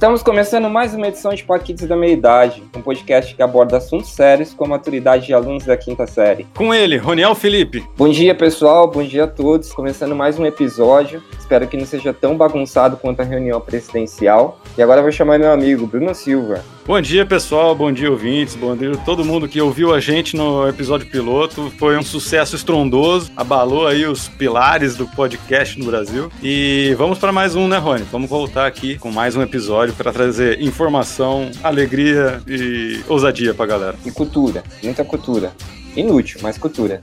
Estamos começando mais uma edição de Paquitos da Meia Idade, um podcast que aborda assuntos sérios com a maturidade de alunos da quinta série. Com ele, Roniel Felipe. Bom dia, pessoal, bom dia a todos. Começando mais um episódio. Espero que não seja tão bagunçado quanto a reunião presidencial. E agora eu vou chamar meu amigo Bruno Silva. Bom dia, pessoal. Bom dia, ouvintes. Bom dia todo mundo que ouviu a gente no episódio piloto. Foi um sucesso estrondoso. Abalou aí os pilares do podcast no Brasil. E vamos para mais um, né, Rony? Vamos voltar aqui com mais um episódio para trazer informação, alegria e ousadia pra galera. E cultura, muita cultura. Inútil, mas cultura.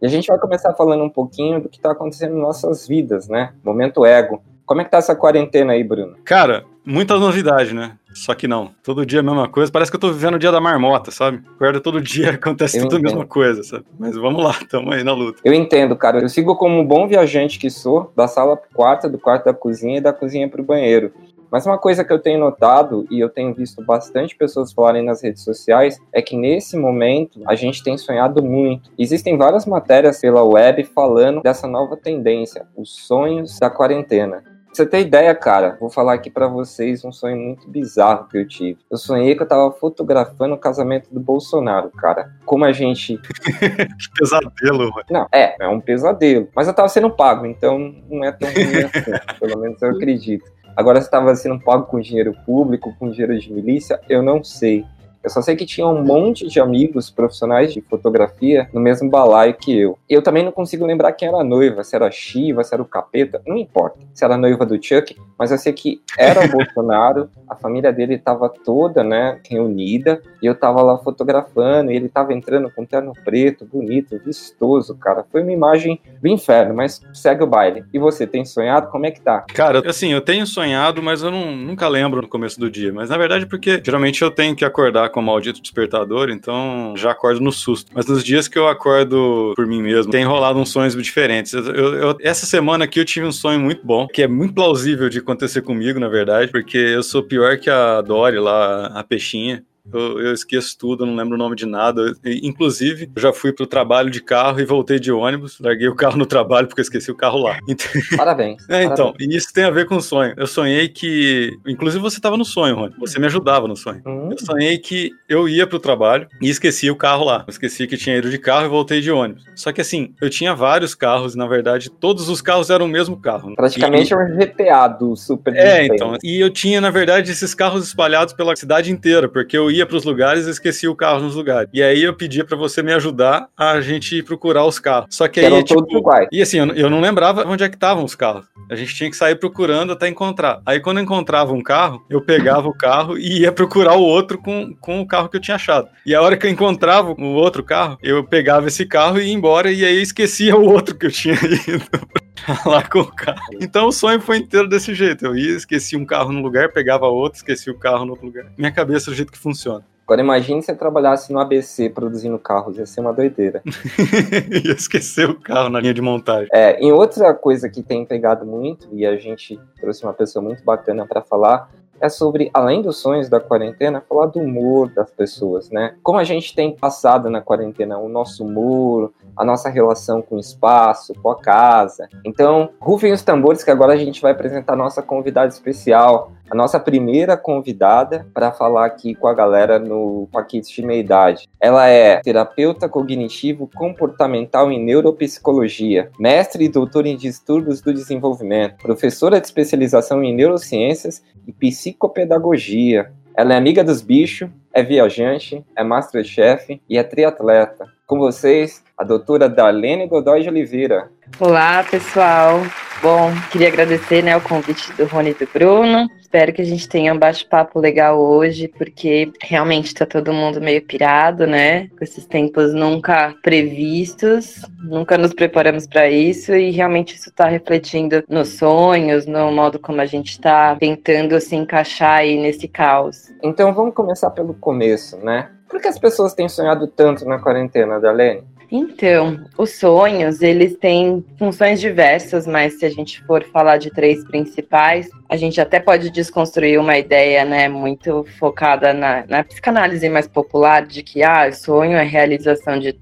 E a gente vai começar falando um pouquinho do que está acontecendo em nossas vidas, né? Momento ego. Como é que tá essa quarentena aí, Bruno? Cara, muita novidade, né? Só que não. Todo dia a mesma coisa. Parece que eu tô vivendo o dia da marmota, sabe? Acorda todo dia, acontece Eu tudo a entendo. mesma coisa, sabe? Mas vamos lá, tamo aí na luta. Eu entendo, cara. Eu sigo como um bom viajante que sou, da sala pro quarto, do quarto da cozinha e da cozinha pro banheiro. Mas uma coisa que eu tenho notado e eu tenho visto bastante pessoas falarem nas redes sociais é que nesse momento a gente tem sonhado muito. Existem várias matérias pela web falando dessa nova tendência, os sonhos da quarentena. Você ter ideia, cara, vou falar aqui pra vocês um sonho muito bizarro que eu tive. Eu sonhei que eu tava fotografando o casamento do Bolsonaro, cara. Como a gente Que pesadelo, mano. não, é, é um pesadelo. Mas eu tava sendo pago, então não é tão ruim assim. Pelo menos eu acredito. Agora, se tava sendo pago com dinheiro público, com dinheiro de milícia, eu não sei. Eu só sei que tinha um monte de amigos profissionais de fotografia no mesmo balaio que eu. Eu também não consigo lembrar quem era a noiva, se era a Shiva, se era o Capeta, não importa. Se era a noiva do Chuck, mas eu sei que era o Bolsonaro, a família dele estava toda, né, reunida, e eu tava lá fotografando, e ele tava entrando com terno preto, bonito, vistoso, cara. Foi uma imagem do inferno, mas segue o baile. E você, tem sonhado? Como é que tá? Cara, assim, eu tenho sonhado, mas eu não, nunca lembro no começo do dia. Mas na verdade, porque geralmente eu tenho que acordar com o maldito despertador, então já acordo no susto. Mas nos dias que eu acordo por mim mesmo, tem rolado uns sonhos diferentes. Eu- eu- essa semana aqui eu tive um sonho muito bom, que é muito plausível de acontecer comigo, na verdade, porque eu sou pior que a Dory lá, a peixinha. Eu, eu esqueço tudo, não lembro o nome de nada. Eu- inclusive, eu já fui pro trabalho de carro e voltei de ônibus. Larguei o carro no trabalho porque eu esqueci o carro lá. Então, Parabéns. é, então, parabéns. e isso tem a ver com o sonho. Eu sonhei que. Inclusive, você estava no sonho, Rony. Você me ajudava no sonho. Hum, Eu sonhei que eu ia pro trabalho e esqueci o carro lá. Eu esqueci que tinha ido de carro e voltei de ônibus. Só que assim, eu tinha vários carros, na verdade, todos os carros eram o mesmo carro. praticamente E- é um GTA do Super é, Nintendo. então. E eu tinha, na verdade, esses carros espalhados pela cidade inteira, porque eu ia pros lugares e esquecia o carro nos lugares. E aí eu pedia pra você me ajudar a gente procurar os carros. Só que aí, eram tipo, e assim, eu, não- eu não lembrava onde é que estavam os carros. A gente tinha que sair procurando até encontrar. Aí quando eu encontrava um carro, eu pegava o carro e ia procurar o outro com, com o carro que eu tinha achado. E a hora que eu encontrava o outro carro, eu pegava esse carro e ia embora e aí esquecia o outro que eu tinha ido lá com o carro. Então o sonho foi inteiro desse jeito. Eu ia, esquecia um carro no lugar, pegava outro, esquecia o carro no outro lugar. Minha cabeça é do jeito que funciona. Agora imagine se você trabalhasse no ABC produzindo carros, ia ser uma doideira. ia esquecer o carro na linha de montagem. É, em outra coisa que tem pegado muito, e a gente trouxe uma pessoa muito bacana para falar, é sobre, além dos sonhos da quarentena, falar do humor das pessoas, né? Como a gente tem passado na quarentena o nosso humor, a nossa relação com o espaço, com a casa. Então, rufem os tambores que agora a gente vai apresentar a nossa convidada especial, a nossa primeira convidada para falar aqui com a galera no Paquitos de Meia Idade. Ela é terapeuta cognitivo comportamental em neuropsicologia, mestre e doutora em distúrbios do desenvolvimento, professora de especialização em neurociências e psicopedagogia. Ela é amiga dos bichos, é viajante, é masterchef e é triatleta. Com vocês, a doutora Darlene Godoy de Oliveira. Olá, pessoal. Bom, queria agradecer né, o convite do Rony e do Bruno. Espero que a gente tenha um bate-papo legal hoje, porque realmente está todo mundo meio pirado, né? Com esses tempos nunca previstos, nunca nos preparamos para isso e realmente isso está refletindo nos sonhos, no modo como a gente está tentando se encaixar aí nesse caos. Então vamos começar pelo começo, né? Por que as pessoas têm sonhado tanto na quarentena, Dalene? Então, os sonhos, eles têm funções diversas, mas se a gente for falar de três principais, a gente até pode desconstruir uma ideia, né, muito focada na, na psicanálise mais popular de que, ah, sonho é realização de,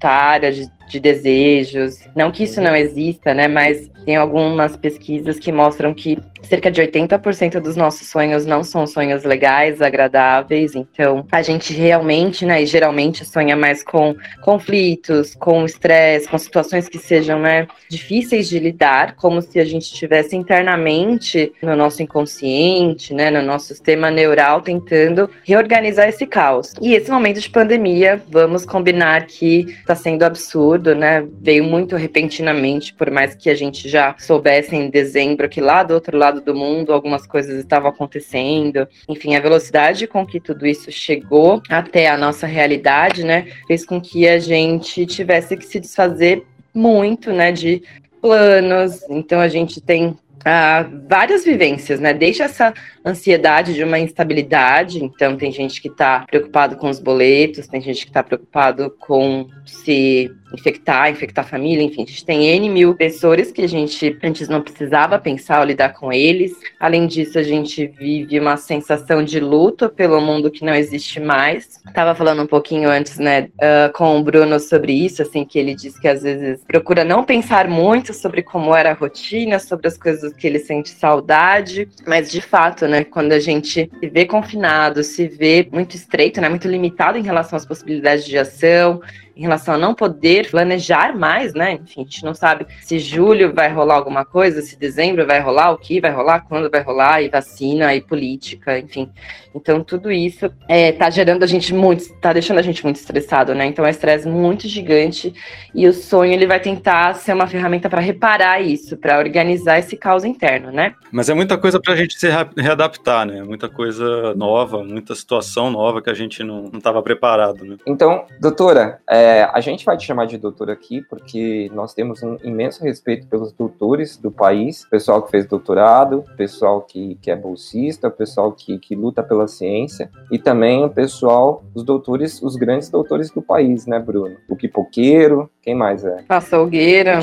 de desejos. Não que isso não exista, né, mas tem algumas pesquisas que mostram que cerca de 80% dos nossos sonhos não são sonhos legais, agradáveis. Então, a gente realmente, né, e geralmente sonha mais com conflitos, com estresse, com situações que sejam, né, difíceis de lidar, como se a gente estivesse internamente no nosso inconsciente, né, no nosso sistema neural tentando reorganizar esse caos. E esse momento de pandemia, vamos combinar que está sendo absurdo, né? Veio muito repentinamente, por mais que a gente já soubesse em dezembro que lá do outro lado do mundo algumas coisas estavam acontecendo. Enfim, a velocidade com que tudo isso chegou até a nossa realidade, né, fez com que a gente tivesse que se desfazer muito, né, de planos. Então a gente tem ah, várias vivências, né? Deixa essa ansiedade de uma instabilidade. Então, tem gente que está preocupado com os boletos, tem gente que está preocupado com se infectar, infectar a família, enfim, a gente tem N mil pessoas que a gente antes não precisava pensar ou lidar com eles. Além disso, a gente vive uma sensação de luto pelo mundo que não existe mais. Tava falando um pouquinho antes, né, uh, com o Bruno sobre isso, assim, que ele disse que às vezes procura não pensar muito sobre como era a rotina, sobre as coisas que ele sente saudade, mas de fato, né, quando a gente se vê confinado, se vê muito estreito, né, muito limitado em relação às possibilidades de ação, em relação a não poder planejar mais, né? Enfim, a gente não sabe se julho vai rolar alguma coisa, se dezembro vai rolar, o que vai rolar, quando vai rolar, e vacina, e política, enfim. Então, tudo isso é, tá gerando a gente muito, tá deixando a gente muito estressado, né? Então, é um estresse muito gigante e o sonho ele vai tentar ser uma ferramenta para reparar isso, para organizar esse caos interno, né? Mas é muita coisa para a gente se readaptar, né? Muita coisa nova, muita situação nova que a gente não estava preparado, né? Então, doutora, é, a gente vai te chamar de doutora aqui porque nós temos um imenso respeito pelos doutores do país, pessoal que fez doutorado, pessoal que, que é bolsista, pessoal que, que luta pela ciência e também o pessoal, os doutores, os grandes doutores do país, né, Bruno? O Pipoqueiro, quem mais é? Açougueira.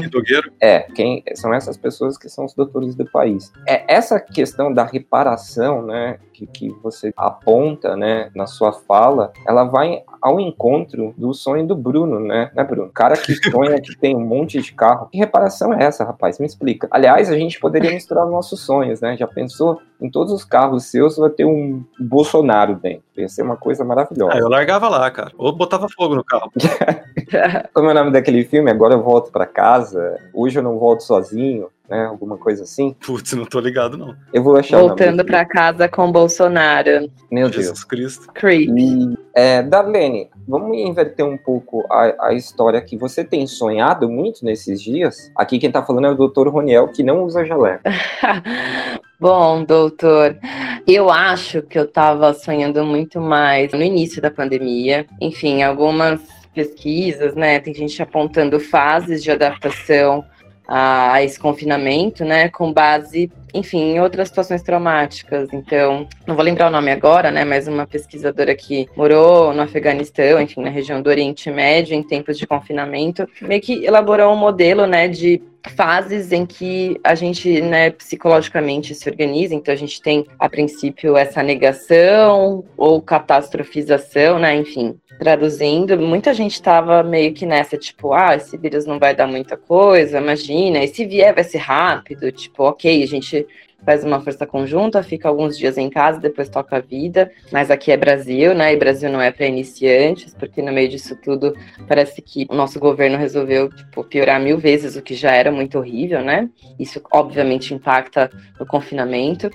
É, quem são essas pessoas que são os doutores do país. É essa questão da reparação, né, que, que você aponta, né, na sua fala, ela vai ao encontro do sonho do Bruno, né, né, Bruno? cara que sonha que tem um monte de carro. Que reparação é essa, rapaz? Me explica. Aliás, a gente poderia misturar nossos sonhos, né? Já pensou em todos os carros seus vai ter um Bolsonaro dentro. Ia ser uma coisa maravilhosa. Ah, eu largava lá, cara. Ou botava fogo no carro. Como é o nome daquele filme? Agora eu volto para casa. Hoje eu não volto sozinho. Né, alguma coisa assim. Putz, não tô ligado, não. Eu vou achar Voltando para casa com Bolsonaro. Meu Jesus Deus. Cristo. Creep. E, é, Darlene, vamos inverter um pouco a, a história que você tem sonhado muito nesses dias. Aqui quem tá falando é o Dr. Roniel, que não usa jaleco. Bom, doutor, eu acho que eu estava sonhando muito mais no início da pandemia. Enfim, algumas pesquisas, né? Tem gente apontando fases de adaptação a esse confinamento, né, com base, enfim, em outras situações traumáticas. Então, não vou lembrar o nome agora, né, mas uma pesquisadora que morou no Afeganistão, enfim, na região do Oriente Médio, em tempos de confinamento, meio que elaborou um modelo, né, de fases em que a gente, né, psicologicamente se organiza. Então a gente tem, a princípio, essa negação ou catastrofização, né, enfim. Traduzindo, muita gente estava meio que nessa, tipo, ah, esse vírus não vai dar muita coisa, imagina, e se vier vai ser rápido, tipo, ok, a gente faz uma força conjunta, fica alguns dias em casa, depois toca a vida. Mas aqui é Brasil, né? E Brasil não é para iniciantes, porque no meio disso tudo parece que o nosso governo resolveu tipo, piorar mil vezes o que já era muito horrível, né? Isso obviamente impacta no confinamento.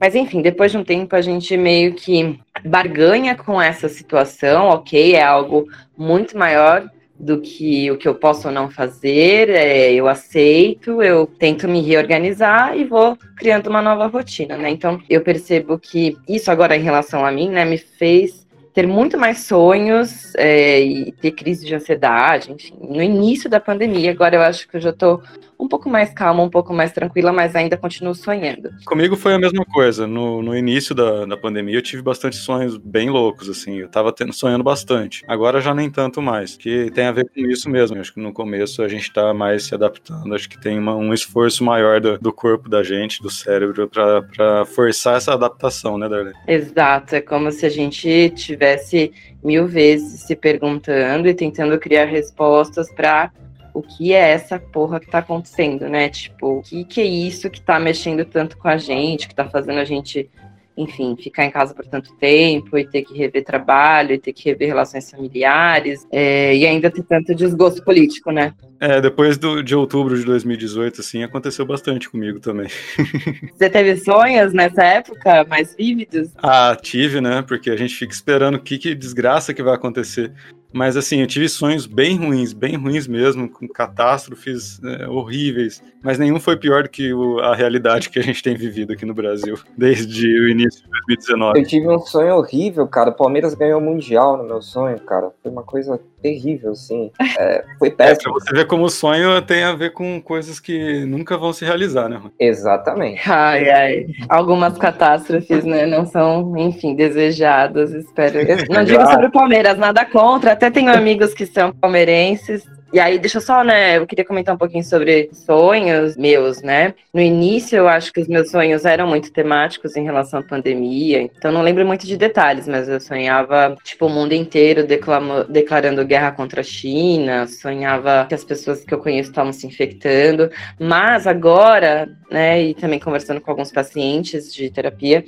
Mas enfim, depois de um tempo a gente meio que barganha com essa situação, ok? É algo muito maior do que o que eu posso ou não fazer, é, eu aceito, eu tento me reorganizar e vou criando uma nova rotina, né? Então eu percebo que isso agora em relação a mim, né, me fez ter muito mais sonhos é, e ter crise de ansiedade, enfim, no início da pandemia. Agora eu acho que eu já estou um pouco mais calma, um pouco mais tranquila, mas ainda continuo sonhando. Comigo foi a mesma coisa. No, no início da, da pandemia eu tive bastante sonhos bem loucos, assim. Eu tava tendo, sonhando bastante. Agora já nem tanto mais, que tem a ver com isso mesmo. Eu acho que no começo a gente tá mais se adaptando. Acho que tem uma, um esforço maior do, do, corpo da gente, do cérebro, para forçar essa adaptação, né, Darlene? Exato. É como se a gente tivesse mil vezes se perguntando e tentando criar respostas para o que é essa porra que tá acontecendo, né? Tipo, o que, que é isso que tá mexendo tanto com a gente, que tá fazendo a gente, enfim, ficar em casa por tanto tempo e ter que rever trabalho, e ter que rever relações familiares, é, e ainda ter tanto desgosto político, né? É, depois do, de outubro de 2018, assim, aconteceu bastante comigo também. Você teve sonhos nessa época mais vívidos? Ah, tive, né? Porque a gente fica esperando o que, que desgraça que vai acontecer. Mas assim, eu tive sonhos bem ruins, bem ruins mesmo, com catástrofes é, horríveis. Mas nenhum foi pior do que o, a realidade que a gente tem vivido aqui no Brasil, desde o início de 2019. Eu tive um sonho horrível, cara. O Palmeiras ganhou o Mundial no meu sonho, cara. Foi uma coisa terrível, assim. É, foi péssimo. É, pra você ver como o sonho tem a ver com coisas que nunca vão se realizar, né? Exatamente. Ai, ai. Algumas catástrofes, né, não são, enfim, desejadas, espero. Não digo sobre o Palmeiras, nada contra. Até tenho amigos que são palmeirenses e aí, deixa eu só, né? Eu queria comentar um pouquinho sobre sonhos meus, né? No início, eu acho que os meus sonhos eram muito temáticos em relação à pandemia. Então, não lembro muito de detalhes, mas eu sonhava, tipo, o mundo inteiro declamo, declarando guerra contra a China. Sonhava que as pessoas que eu conheço estavam se infectando. Mas agora, né? E também conversando com alguns pacientes de terapia,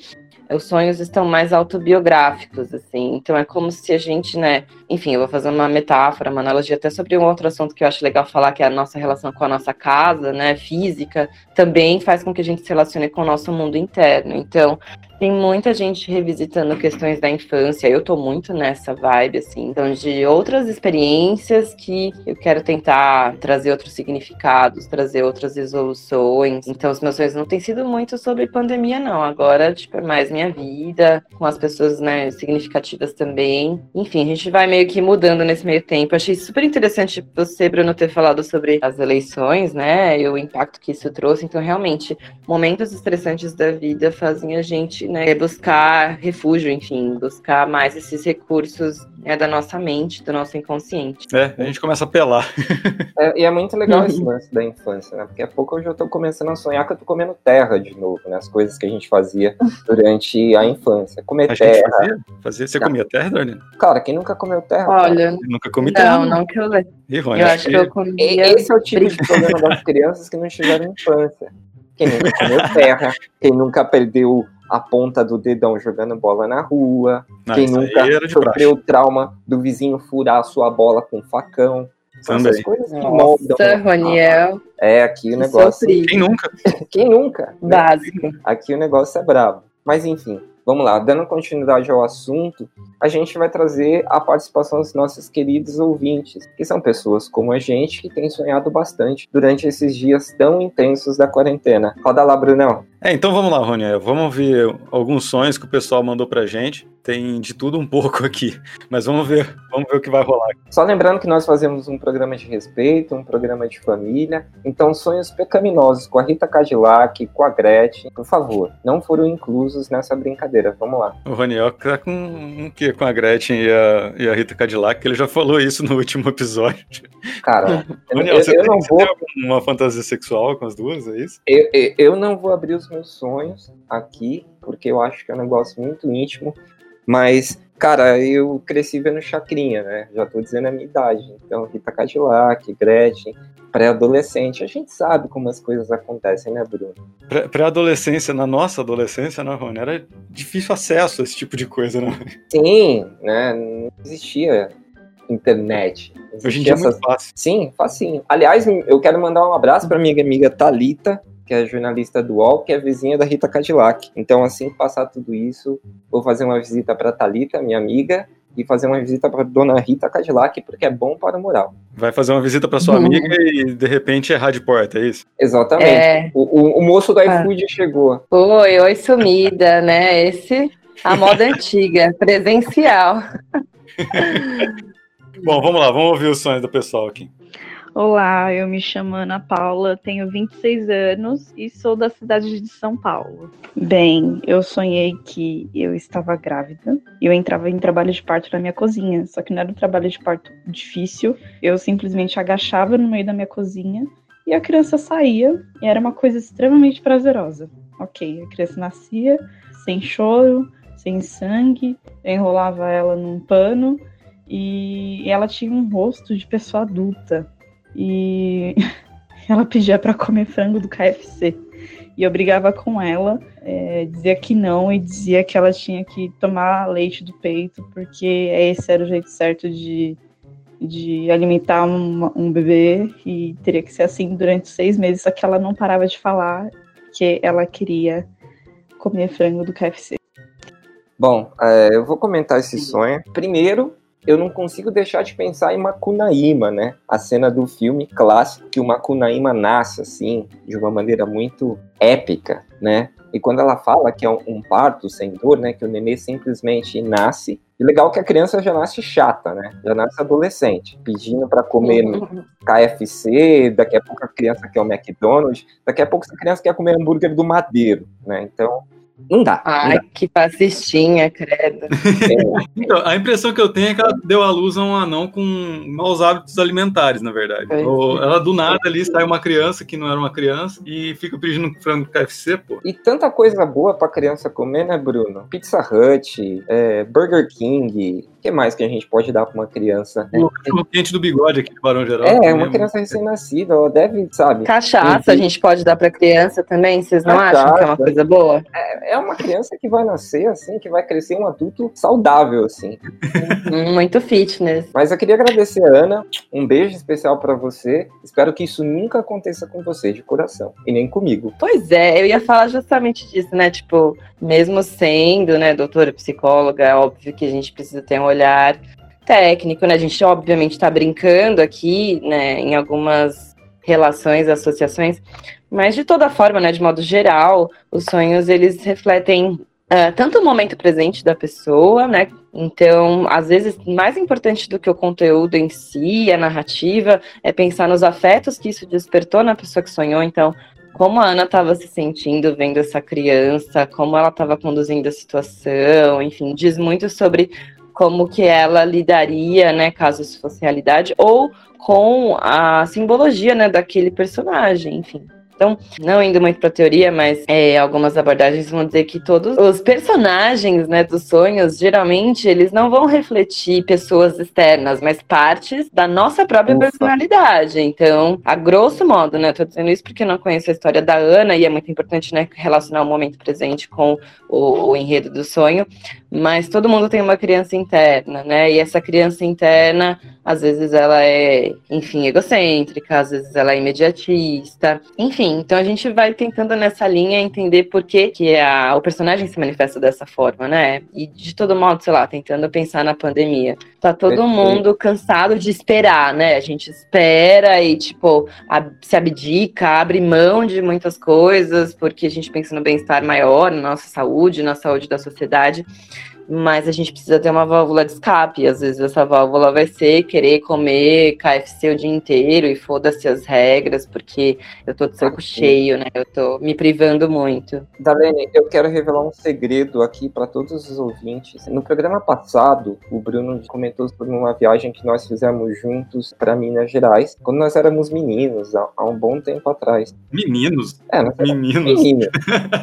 os sonhos estão mais autobiográficos, assim. Então é como se a gente, né? Enfim, eu vou fazer uma metáfora, uma analogia até sobre um outro assunto que eu acho legal falar, que é a nossa relação com a nossa casa, né? Física, também faz com que a gente se relacione com o nosso mundo interno. Então, tem muita gente revisitando questões da infância. Eu tô muito nessa vibe, assim. Então, de outras experiências que eu quero tentar trazer outros significados, trazer outras resoluções. Então, os meus sonhos não têm sido muito sobre pandemia, não. Agora, tipo, é mais minha vida, com as pessoas, né, significativas também. Enfim, a gente vai meio que mudando nesse meio tempo. Achei super interessante você, Bruno, ter falado sobre as eleições, né, e o impacto que isso trouxe. Então, realmente, momentos estressantes da vida fazem a gente né, buscar refúgio, enfim, buscar mais esses recursos né, da nossa mente, do nosso inconsciente. É, a gente começa a pelar. É, e é muito legal esse lance da infância, né? Porque a pouco eu já tô começando a sonhar que eu tô comendo terra de novo, né? As coisas que a gente fazia durante a infância. Comer a terra. Fazia? fazia? Você comia terra, Dani? Cara, quem nunca comeu terra? Olha. Eu nunca comi não, terra. Não, não que eu lembro. Eu acho que eu comia. Esse é o tipo de problema das crianças que não tiveram infância. Quem nunca comeu terra, quem nunca perdeu a ponta do dedão jogando bola na rua, Não, quem isso aí nunca sofreu o trauma do vizinho furar a sua bola com um facão. São Também. essas coisas que moldam. Nossa, Roniel. É, aqui o negócio. Sofri. Quem nunca? Quem nunca? Básico. Aqui o negócio é brabo. Mas enfim, vamos lá. Dando continuidade ao assunto, a gente vai trazer a participação dos nossos queridos ouvintes, que são pessoas como a gente que tem sonhado bastante durante esses dias tão intensos da quarentena. Roda lá, Brunão. É, então vamos lá, Rony. Vamos ver alguns sonhos que o pessoal mandou pra gente. Tem de tudo um pouco aqui, mas vamos ver, vamos ver o que vai rolar. Só lembrando que nós fazemos um programa de respeito, um programa de família. Então, sonhos pecaminosos com a Rita Cadillac, com a Gretchen, por favor, não foram inclusos nessa brincadeira. Vamos lá. O Roniel tá com um quê com a Gretchen e a, e a Rita Cadillac, ele já falou isso no último episódio. Cara, eu, Roniel, eu- você, eu tem, não vou. alguma fantasia sexual com as duas, é isso? Eu, eu- eu não vou abrir os meus sonhos aqui, porque eu acho que é um negócio muito íntimo. Mas, cara, eu cresci vendo Chacrinha, né? Já tô dizendo a minha idade. Então, Rita Cadillac, Gretchen, pré-adolescente. A gente sabe como as coisas acontecem, né, Bruno? Pré- Pré-adolescência, na nossa adolescência, né, Rony? Era difícil acesso a esse tipo de coisa, né? Sim, né? Não existia internet. Hoje em dia é essas muito fácil. Sim, facinho. Aliás, eu quero mandar um abraço para minha amiga Talita, que é jornalista do UOL, que é vizinha da Rita Cadillac. Então, assim que passar tudo isso, vou fazer uma visita para Talita, minha amiga, e fazer uma visita para Dona Rita Cadillac, porque é bom para o moral. Vai fazer uma visita para sua amiga e de repente errar de porta, é isso? Exatamente. É. O, o, o, moço do ah. iFood ah. chegou. Oi, oi, sumida, né? Esse, a moda antiga, presencial. bom, vamos lá, vamos ouvir os sonhos do pessoal aqui. Olá, eu me chamo Ana Paula, tenho 26 anos e sou da cidade de São Paulo. Bem, eu sonhei que eu estava grávida eu entrava em trabalho de parto na minha cozinha, só que não era um trabalho de parto difícil, eu simplesmente agachava no meio da minha cozinha e a criança saía e era uma coisa extremamente prazerosa. Ok, a criança nascia sem choro, sem sangue, eu enrolava ela num pano e ela tinha um rosto de pessoa adulta e ela pedia para comer frango do KFC. E eu brigava com ela, é, dizia que não e dizia que ela tinha que tomar leite do peito, porque esse era o jeito certo de, de alimentar um, um bebê e teria que ser assim durante seis meses. Só que ela não parava de falar que ela queria comer frango do KFC. Bom, é, eu vou comentar esse sonho. Primeiro, eu não consigo deixar de pensar em Macunaíma, né? A cena do filme clássico que o Macunaíma nasce assim, de uma maneira muito épica, né? E quando ela fala que é um, parto sem dor, né, que o nenê simplesmente nasce, e legal que a criança já nasce chata, né? Já nasce adolescente, pedindo para comer KFC, daqui a pouco a criança quer o McDonald's, daqui a pouco essa criança quer comer hambúrguer do Madeiro, né? Então, não dá. Ai, não dá. que fascistinha, credo. É. Então, a impressão que eu tenho é que ela deu à luz a um anão com maus hábitos alimentares, na verdade. Ou ela do nada ali sai uma criança que não era uma criança e fica pedindo frango KFC, pô. E tanta coisa boa pra criança comer, né, Bruno? Pizza Hut, é, Burger King, que mais que a gente pode dar para uma criança? O cachorro quente do bigode aqui do Barão Geral. É, uma criança recém-nascida, ela deve, sabe? Cachaça a gente pode dar para criança também, vocês não Cachaça. acham que é uma coisa boa? É, é, uma criança que vai nascer assim, que vai crescer um adulto saudável, assim. Muito fitness. Mas eu queria agradecer a Ana, um beijo especial para você. Espero que isso nunca aconteça com você de coração, e nem comigo. Pois é, eu ia falar justamente disso, né? Tipo, mesmo sendo, né, doutora psicóloga, é óbvio que a gente precisa ter um olhar técnico, né? A gente obviamente está brincando aqui, né, em algumas relações, associações, mas de toda forma, né, de modo geral, os sonhos eles refletem uh, tanto o momento presente da pessoa, né? Então, às vezes, mais importante do que o conteúdo em si, a narrativa, é pensar nos afetos que isso despertou na pessoa que sonhou. Então, como a Ana estava se sentindo vendo essa criança, como ela estava conduzindo a situação, enfim, diz muito sobre como que ela lidaria, né, caso isso fosse realidade, ou com a simbologia, né, daquele personagem, enfim. Então, não indo muito para teoria, mas é, algumas abordagens vão dizer que todos os personagens né, dos sonhos, geralmente, eles não vão refletir pessoas externas, mas partes da nossa própria Ufa. personalidade. Então, a grosso modo, né? Tô dizendo isso porque eu não conheço a história da Ana, e é muito importante né, relacionar o momento presente com o, o enredo do sonho. Mas todo mundo tem uma criança interna, né? E essa criança interna, às vezes, ela é, enfim, egocêntrica, às vezes ela é imediatista, enfim então a gente vai tentando nessa linha entender por que, que a, o personagem se manifesta dessa forma, né? E de todo modo, sei lá, tentando pensar na pandemia. Tá todo mundo cansado de esperar, né? A gente espera e, tipo, a, se abdica, abre mão de muitas coisas, porque a gente pensa no bem-estar maior, na nossa saúde, na saúde da sociedade mas a gente precisa ter uma válvula de escape. Às vezes essa válvula vai ser querer comer KFC o dia inteiro e foda-se as regras, porque eu tô de saco cheio, né? Eu tô me privando muito. Darlene, eu quero revelar um segredo aqui para todos os ouvintes. No programa passado, o Bruno comentou sobre uma viagem que nós fizemos juntos para Minas Gerais, quando nós éramos meninos, há, há um bom tempo atrás. Meninos? É, meninos. Meninos.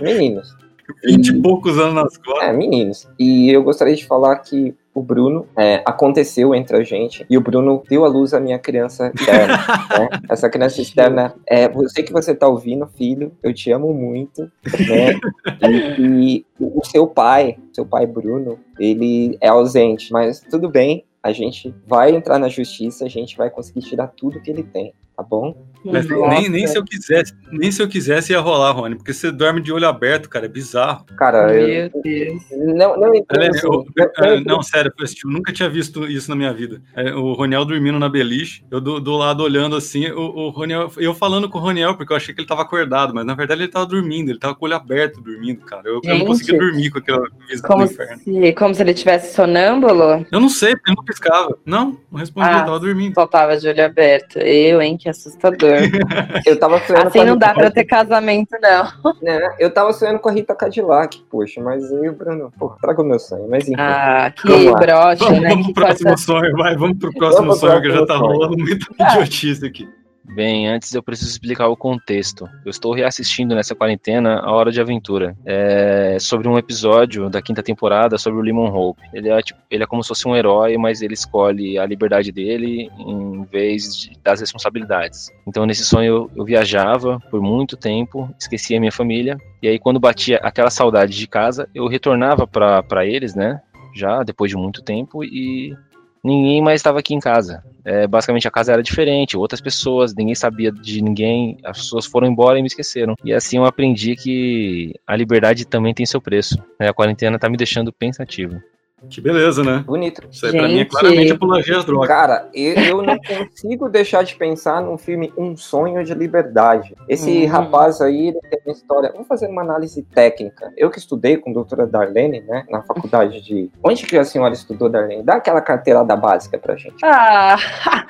meninos. 20 e poucos anos nas costas. É, meninos. E eu gostaria de falar que o Bruno é, aconteceu entre a gente e o Bruno deu à luz a minha criança externa. né? Essa criança externa é você que você tá ouvindo, filho, eu te amo muito, né? E, e o seu pai, seu pai Bruno, ele é ausente, mas tudo bem, a gente vai entrar na justiça, a gente vai conseguir tirar tudo que ele tem tá bom? Mas nem, nem se eu quisesse, nem se eu quisesse ia rolar, Rony, porque você dorme de olho aberto, cara, é bizarro. Cara, Meu eu, Deus. não, não entendo. Aliás, assim, eu- não- não- não, sério, eu eu nunca tinha visto isso na minha vida. É, o Roniel dormindo na beliche, eu do, do lado olhando assim, o, o Roniel, eu falando com o Roniel, porque eu achei que ele tava acordado, mas na verdade ele tava dormindo, ele tava com o olho aberto dormindo, cara. Eu, eu não Gente. conseguia dormir com aquela visão Como do inferno. se, como se ele tivesse sonâmbulo, Eu não sei, porque ele não piscava. Não, não respondia, Ah. eu tava dormindo. só tava de olho aberto. Eu, hein, que assustador. Eu tava sonhando Assim não dá pra ter casamento, não. né? Eu tava sonhando com a Rita Cadillac, poxa, mas eu e o Bruno, pô, traga o meu sonho, mas enfim. Ah, que Vamos broxa, Vamos, né? vamos pro próximo coisa- sonho, vai, vamos pro próximo Vamos pro sonho, que já tá rolando muita idiotice aqui. Bem, antes eu preciso explicar o contexto. Eu estou reassistindo nessa quarentena A Hora de Aventura. É sobre um episódio da quinta temporada sobre o Lemon Hope. Ele é, tipo, ele é como se fosse um herói, mas ele escolhe a liberdade dele em vez de- das responsabilidades. Então, nesse sonho, eu, viajava por muito tempo, esquecia minha família. E aí, quando batia aquela saudade de casa, eu retornava para eles, né? Já depois de muito tempo e ninguém mais estava aqui em casa. É, basicamente a casa era diferente, outras pessoas, ninguém sabia de ninguém, as pessoas foram embora e me esqueceram. E assim eu aprendi que a liberdade também tem seu preço. né? A quarentena tá me deixando pensativo. Que beleza, né? Bonito. Isso aí pra mim é Gente. claramente apologia às drogas. Cara, eu, eu não consigo deixar de pensar num filme Um Sonho de Liberdade. Esse Hum. rapaz aí, ele tem uma história. Vamos fazer uma análise técnica. Eu que estudei com a doutora Darlene, né, na faculdade de. Onde que a senhora estudou, Darlene? Dá aquela carteirada básica pra gente. Ah,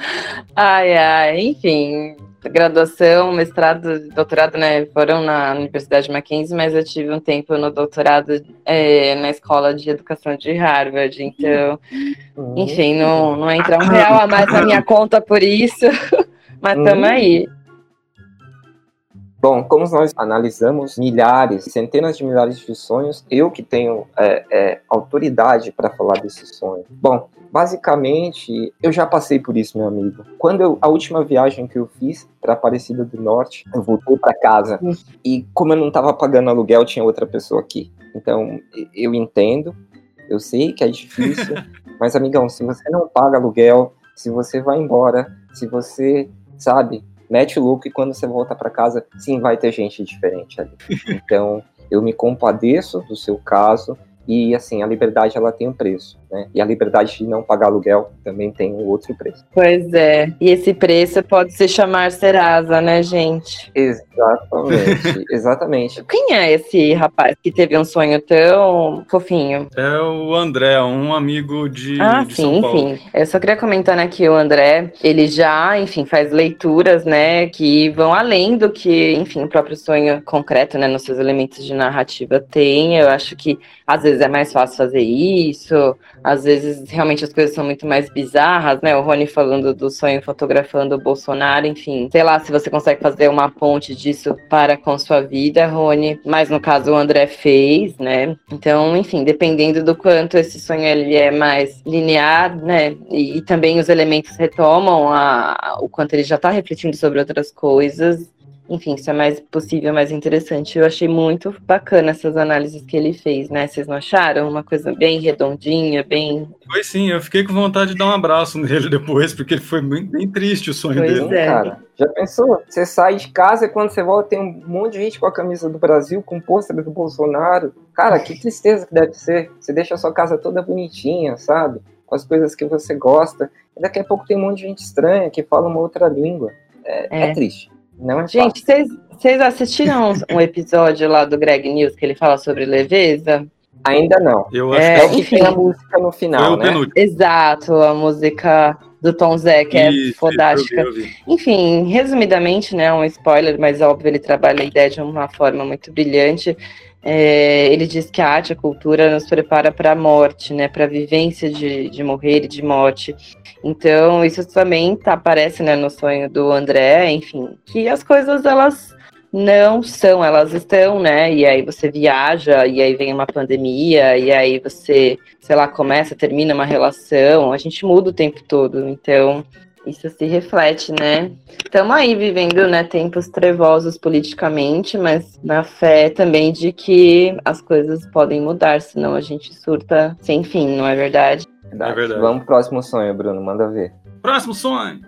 ai, ai, enfim, graduação, mestrado, doutorado, né, foram na Universidade Mackenzie, mas eu tive um tempo no doutorado é, na Escola de Educação de Harvard, então, Hum. enfim, não, não entra um real a mais na minha conta por isso, mas Hum. tamo aí. Bom, como nós analisamos milhares, centenas de milhares de sonhos, eu que tenho é, é, autoridade para falar desse sonho. Bom, basicamente, eu já passei por isso, meu amigo. Quando eu, a última viagem que eu fiz para Aparecida do Norte, eu voltei para casa e como eu não estava pagando aluguel, tinha outra pessoa aqui. Então, eu entendo, eu sei que é difícil, mas amigão, se você não paga aluguel, se você vai embora, se você, sabe, mete o louco e quando você volta para casa, sim, vai ter gente diferente ali. Então, eu me compadeço do seu caso e assim, a liberdade ela tem um preço, né? E a liberdade de não pagar aluguel também tem um outro preço. Pois é, e esse preço pode se chamar Serasa, né, gente? Exatamente, exatamente. Quem é esse rapaz que teve um sonho tão fofinho? É o André, um amigo de, Ah, de sim, São Paulo. enfim. Eu só queria comentar né, que o André, ele já, enfim, faz leituras, né, que vão além do que, enfim, o próprio sonho concreto, né, nos seus elementos de narrativa tem. Eu acho que às vezes é mais fácil fazer isso, às vezes realmente as coisas são muito mais bizarras, né? O Rony falando do sonho fotografando o Bolsonaro, enfim. Sei lá se você consegue fazer uma ponte disso para com sua vida, Rony. Mas no caso o André fez, né? Então, enfim, dependendo do quanto esse sonho ele é mais linear, né? E, e também os elementos retomam a, o quanto ele já está refletindo sobre outras coisas. Enfim, isso é mais possível, mais interessante. Eu achei muito bacana essas análises que ele fez, né? Vocês não acharam? Uma coisa bem redondinha, bem. Foi sim, eu fiquei com vontade de dar um abraço nele depois, porque ele foi bem, bem triste o sonho Pois dele. É. cara. Já pensou? Você sai de casa e quando você volta tem um monte de gente com a camisa do Brasil, com o pôster do Bolsonaro. Cara, que tristeza que deve ser. Você deixa a sua casa toda bonitinha, sabe? Com as coisas que você gosta. E daqui a pouco tem um monte de gente estranha que fala uma outra língua. É, É. é triste. Não é. Gente, vocês, assistiram um episódio lá do Greg News que ele fala sobre leveza? Ainda não. Eu acho É, É o que enfim. tem a música no final, o né? penúltimo. Exato, a música do Tom Zé, que é Isso, fodástica. eu vi, eu vi. Enfim, resumidamente, né, um spoiler, mas óbvio, ele trabalha a ideia de uma forma muito brilhante. É, ele diz que a arte, a cultura nos prepara para a morte, né, para a vivência de, de morrer e de morte. Então, isso também tá, aparece né, no sonho do André, enfim, que as coisas elas não são, elas estão, né? E aí você viaja, e aí vem uma pandemia, e aí você, sei lá, começa, termina uma relação, a gente muda o tempo todo, então isso se reflete, né? Estamos aí vivendo né, tempos trevosos politicamente, mas na fé também de que as coisas podem mudar, senão a gente surta sem fim, não é verdade? Verdade. É verdade. Vamos pro próximo sonho, Bruno. Manda ver. Próximo sonho.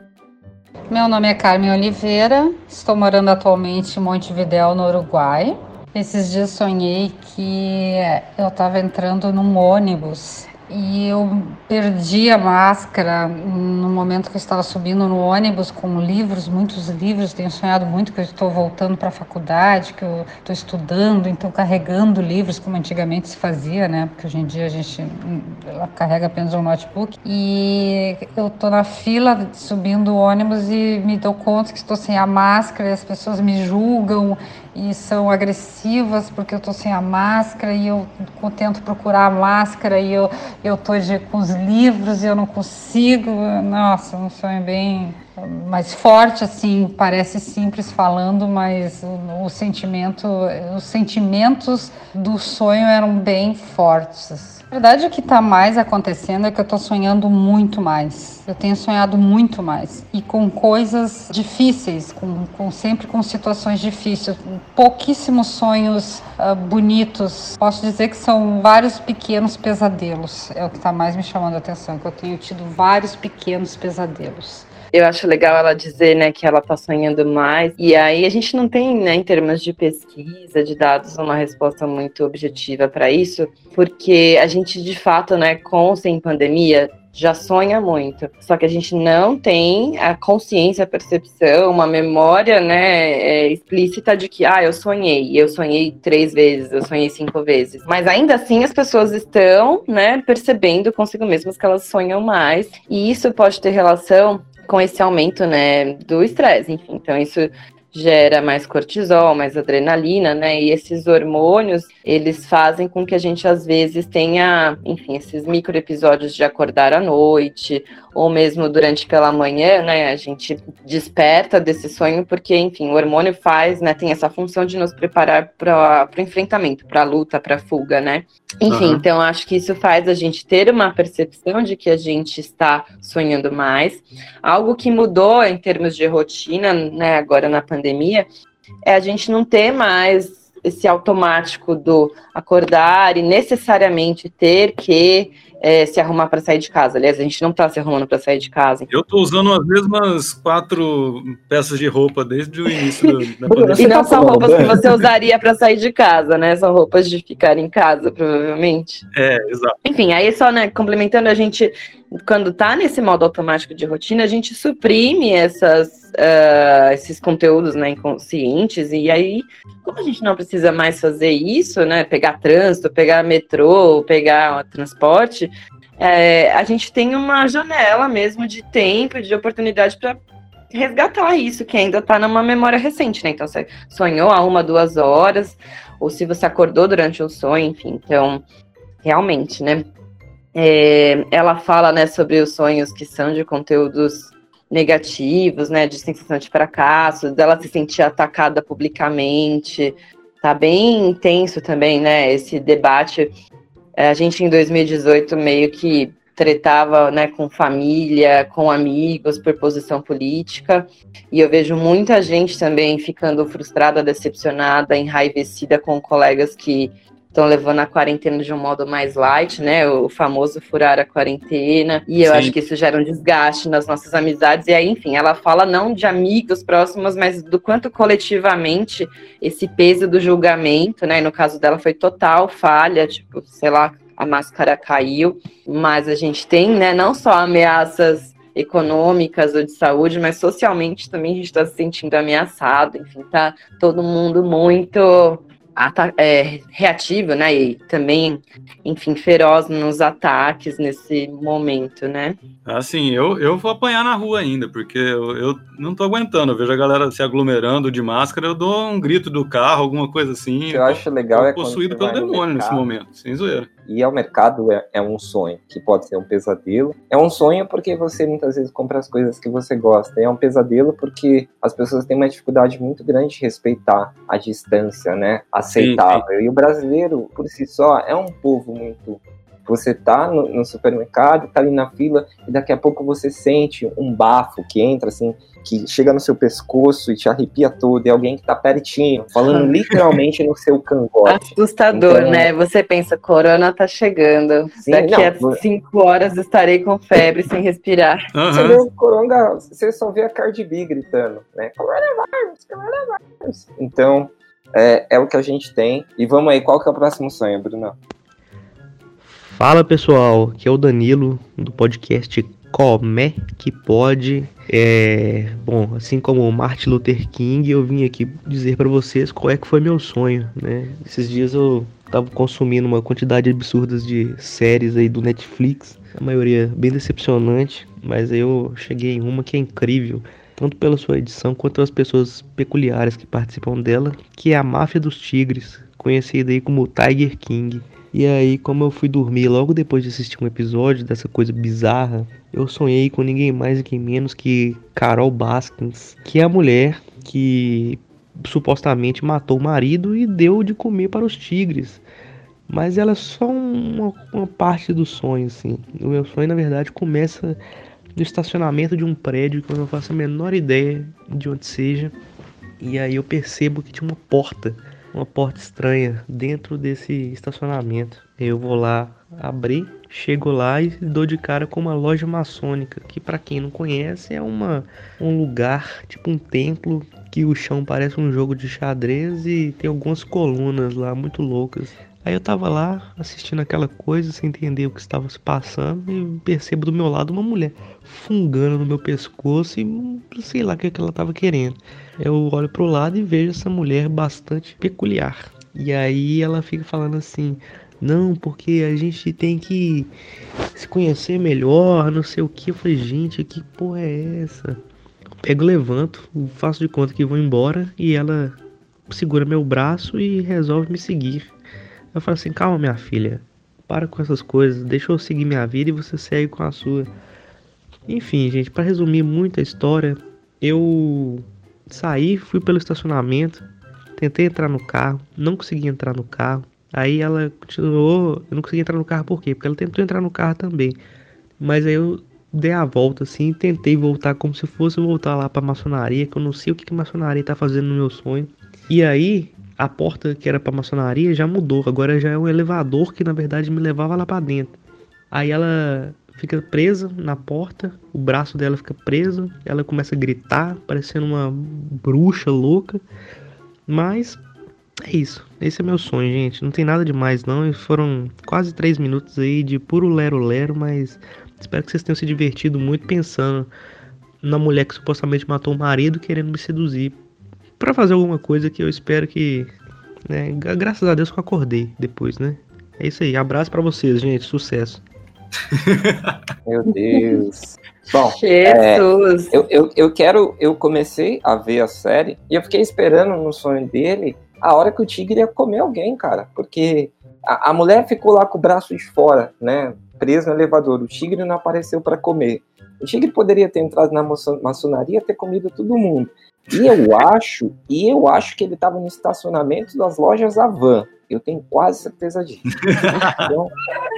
Meu nome é Carmen Oliveira, estou morando atualmente em Montevidéu, no Uruguai. Esses dias sonhei que eu estava entrando num ônibus e eu perdi a máscara no momento que eu estava subindo no ônibus com livros, muitos livros. Tenho sonhado muito que eu estou voltando para a faculdade, que eu estou estudando, então carregando livros como antigamente se fazia, né? Porque hoje em dia a gente carrega apenas um notebook. E eu estou na fila subindo o ônibus e me dou conta que estou sem a máscara e as pessoas me julgam e são agressivas porque eu estou sem a máscara e eu tento procurar a máscara e eu eu tô com os livros e eu não consigo. Nossa, um sonho bem mais forte assim, parece simples falando, mas o, o sentimento, os sentimentos do sonho eram bem fortes. Na verdade, o que está mais acontecendo é que eu estou sonhando muito mais. Eu tenho sonhado muito mais. E com coisas difíceis, com, com sempre com situações difíceis. Pouquíssimos sonhos uh, bonitos. Posso dizer que são vários pequenos pesadelos. É o que está mais me chamando a atenção, que eu tenho tido vários pequenos pesadelos. Eu acho legal ela dizer, né, que ela tá sonhando mais. E aí a gente não tem, né, em termos de pesquisa, de dados, uma resposta muito objetiva para isso, porque a gente de fato, né, com ou sem pandemia, já sonha muito. Só que a gente não tem a consciência, a percepção, uma memória, né, é, explícita de que, ah, eu sonhei, eu sonhei três vezes, eu sonhei cinco vezes. Mas ainda assim as pessoas estão, né, percebendo consigo mesmas que elas sonham mais. E isso pode ter relação com esse aumento, né, do estresse, enfim. Então isso gera mais cortisol, mais adrenalina, né? E esses hormônios, eles fazem com que a gente às vezes tenha, enfim, esses micro episódios de acordar à noite, ou mesmo durante pela manhã, né, a gente desperta desse sonho porque, enfim, o hormônio faz, né, tem essa função de nos preparar para o enfrentamento, para a luta, para a fuga, né? Enfim, uhum. então acho que isso faz a gente ter uma percepção de que a gente está sonhando mais. Algo que mudou em termos de rotina, né, agora na pandemia, é a gente não ter mais esse automático do acordar e necessariamente ter que é, se arrumar para sair de casa. Aliás, a gente não está se arrumando para sair de casa. Eu estou usando as mesmas quatro peças de roupa desde o início da pandemia. E não são roupas que você usaria para sair de casa, né? São roupas de ficar em casa, provavelmente. É, exato. Enfim, aí só, né, complementando, a gente, quando está nesse modo automático de rotina, a gente suprime essas, uh, esses conteúdos né, inconscientes, e aí, como a gente não precisa mais fazer isso, né? Pegar trânsito, pegar metrô, pegar transporte, é, a gente tem uma janela mesmo de tempo, de oportunidade para resgatar isso, que ainda está numa memória recente, né? Então, você sonhou há uma, duas horas, ou se você acordou durante o sonho, enfim. Então, realmente, né? É, ela fala, né, sobre os sonhos que são de conteúdos negativos, né, de sensação de fracasso, dela se sentir atacada publicamente. Tá bem intenso também, né, esse debate é, a gente em 2018 meio que tretava né, com família, com amigos, por posição política. E eu vejo muita gente também ficando frustrada, decepcionada, enraivecida com colegas que estão levando a quarentena de um modo mais light, né? O famoso furar a quarentena. E eu Sim. acho que isso gera um desgaste nas nossas amizades. E aí, enfim, ela fala não de amigos próximos, mas do quanto coletivamente esse peso do julgamento, né? E no caso dela foi total falha, tipo, sei lá, a máscara caiu, mas a gente tem, né, não só ameaças econômicas ou de saúde, mas socialmente também a gente está se sentindo ameaçado, enfim, tá todo mundo muito é, reativo, né? E também, enfim, feroz nos ataques nesse momento, né? Assim, eu, eu vou apanhar na rua ainda, porque eu, eu não tô aguentando. Eu vejo a galera se aglomerando de máscara, eu dou um grito do carro, alguma coisa assim. eu, eu acho legal é possuído pelo demônio nesse momento, sem zoeira. E ao mercado é, é um sonho, que pode ser um pesadelo. É um sonho porque você muitas vezes compra as coisas que você gosta. E é um pesadelo porque as pessoas têm uma dificuldade muito grande de respeitar a distância, né? Aceitável. Sim, sim. E o brasileiro, por si só, é um povo muito Você tá no, no, supermercado, tá ali na fila, e daqui a pouco você sente um bafo que entra assim, que chega no seu pescoço e te arrepia todo, e alguém que tá pertinho, falando literalmente no seu cangote. Assustador, então, né? Você pensa, corona tá chegando. Sim, daqui não, a cinco horas estarei com febre sem respirar. Uhum. Você vê o corona, você só vê a Cardi B gritando, né? Coronavirus, coronavirus. Então, é, é o que a gente tem. E vamos aí, qual que é o próximo sonho, Bruno? Fala pessoal, aqui é o Danilo do podcast Como é que pode. É, bom, assim como Martin Luther King, eu vim aqui dizer para vocês qual é que foi meu sonho, né? Esses dias eu tava consumindo uma quantidade absurda de séries aí do Netflix, a maioria bem decepcionante, mas eu cheguei em uma que é incrível tanto pela sua edição quanto pelas pessoas peculiares que participam dela, que é a Máfia dos Tigres, conhecida aí como Tiger King. E aí, como eu fui dormir logo depois de assistir um episódio dessa coisa bizarra, eu sonhei com ninguém mais e ninguém menos que Carol Baskins, que é a mulher que supostamente matou o marido e deu de comer para os tigres. Mas ela é só uma, uma parte do sonho, assim. O meu sonho, na verdade, começa no estacionamento de um prédio que eu não faço a menor ideia de onde seja. E aí eu percebo que tinha uma porta, uma porta estranha dentro desse estacionamento. Eu vou lá abrir, chego lá e dou de cara com uma loja maçônica, que para quem não conhece é uma um lugar, tipo um templo que o chão parece um jogo de xadrez e tem algumas colunas lá muito loucas. Aí eu tava lá assistindo aquela coisa sem entender o que estava se passando e percebo do meu lado uma mulher fungando no meu pescoço e sei lá o que, que ela tava querendo. Eu olho pro lado e vejo essa mulher bastante peculiar. E aí ela fica falando assim: não, porque a gente tem que se conhecer melhor, não sei o que. Eu falei: gente, que porra é essa? Pego, levanto, faço de conta que vou embora e ela segura meu braço e resolve me seguir. Eu falo assim: calma, minha filha, para com essas coisas, deixa eu seguir minha vida e você segue com a sua. Enfim, gente, para resumir muito a história, eu saí, fui pelo estacionamento, tentei entrar no carro, não consegui entrar no carro. Aí ela continuou, eu não consegui entrar no carro por quê? Porque ela tentou entrar no carro também. Mas aí eu dei a volta assim, tentei voltar como se fosse voltar lá para maçonaria, que eu não sei o que, que maçonaria tá fazendo no meu sonho. E aí a porta que era para maçonaria já mudou, agora já é um elevador que na verdade me levava lá para dentro. Aí ela fica presa na porta, o braço dela fica preso, ela começa a gritar, parecendo uma bruxa louca. Mas é isso, esse é meu sonho, gente. Não tem nada demais não, e foram quase três minutos aí de puro lero-lero, mas espero que vocês tenham se divertido muito pensando na mulher que supostamente matou o marido querendo me seduzir para fazer alguma coisa que eu espero que, né, graças a Deus que eu acordei depois, né? É isso aí, abraço para vocês, gente, sucesso. Meu Deus. Bom, é, eu, eu, eu quero. Eu comecei a ver a série e eu fiquei esperando no sonho dele a hora que o tigre ia comer alguém, cara. Porque a, a mulher ficou lá com o braço de fora, né? Preso no elevador. O tigre não apareceu para comer. O tigre poderia ter entrado na maçonaria ter comido todo mundo. E eu acho, e eu acho que ele estava no estacionamento das lojas Avan. Eu tenho quase certeza disso. Então,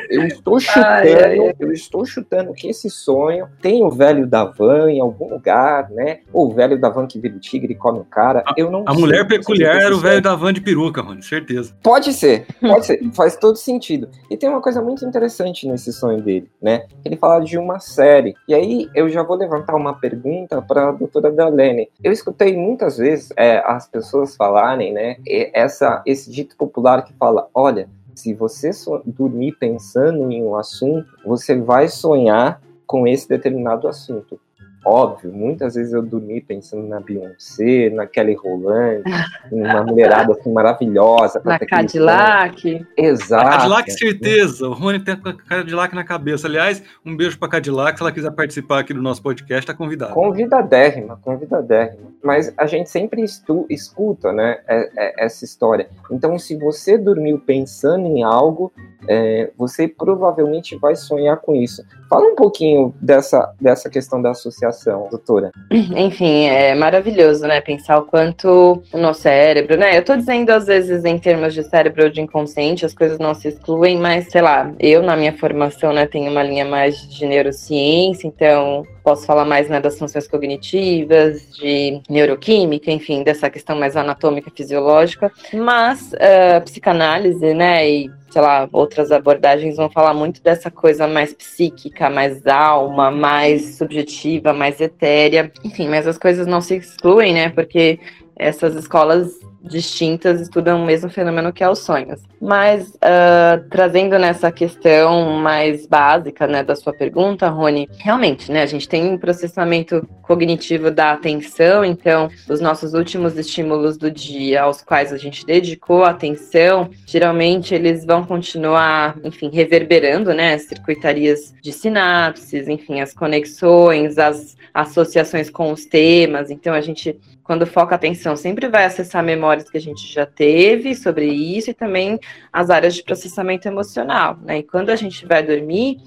eu estou chutando, ai, ai. eu estou chutando que esse sonho tem o velho da van em algum lugar, né? Ou o velho da van que vira o tigre e come o cara. Eu não A sei, mulher peculiar era o velho da van de peruca, mano, certeza. Pode ser, pode ser, faz todo sentido. E tem uma coisa muito interessante nesse sonho dele, né? Ele fala de uma série. E aí eu já vou levantar uma pergunta para a doutora Dalene. Eu escutei muitas vezes é, as pessoas falarem, né? Essa, esse dito popular que fala: olha, se você dormir pensando em um assunto, você vai sonhar com esse determinado assunto. Óbvio, muitas vezes eu dormi pensando na Beyoncé, na Kelly Rowland, numa mulherada assim maravilhosa. Na Cadillac. Exato. Cadillac, certeza. O Rony tem a Cadillac na cabeça. Aliás, um beijo pra Cadillac. Se ela quiser participar aqui do nosso podcast, tá convidada. Convidadérrima, convidadérrima. Mas a gente sempre estu, escuta, né, é, é, essa história. Então, se você dormiu pensando em algo, é, você provavelmente vai sonhar com isso. Fala um pouquinho dessa, dessa questão da associação, doutora. Enfim, é maravilhoso, né? Pensar o quanto o nosso cérebro, né? Eu tô dizendo às vezes em termos de cérebro ou de inconsciente, as coisas não se excluem, mas sei lá, eu na minha formação, né, tenho uma linha mais de neurociência, então posso falar mais né, das funções cognitivas, de neuroquímica, enfim, dessa questão mais anatômica, fisiológica, mas uh, psicanálise, né, e sei lá, outras abordagens vão falar muito dessa coisa mais psíquica, mais alma, mais subjetiva, mais etérea. Enfim, mas as coisas não se excluem, né? Porque essas escolas distintas estudam o mesmo fenômeno que é os sonhos. Mas uh, trazendo nessa questão mais básica né, da sua pergunta, Rony, realmente, né, a gente tem um processamento cognitivo da atenção, então os nossos últimos estímulos do dia aos quais a gente dedicou atenção, geralmente eles vão continuar, enfim, reverberando, né, as circuitarias de sinapses, enfim, as conexões, as associações com os temas, então a gente quando foca a atenção, sempre vai acessar memórias que a gente já teve sobre isso e também as áreas de processamento emocional, né? E quando a gente vai dormir,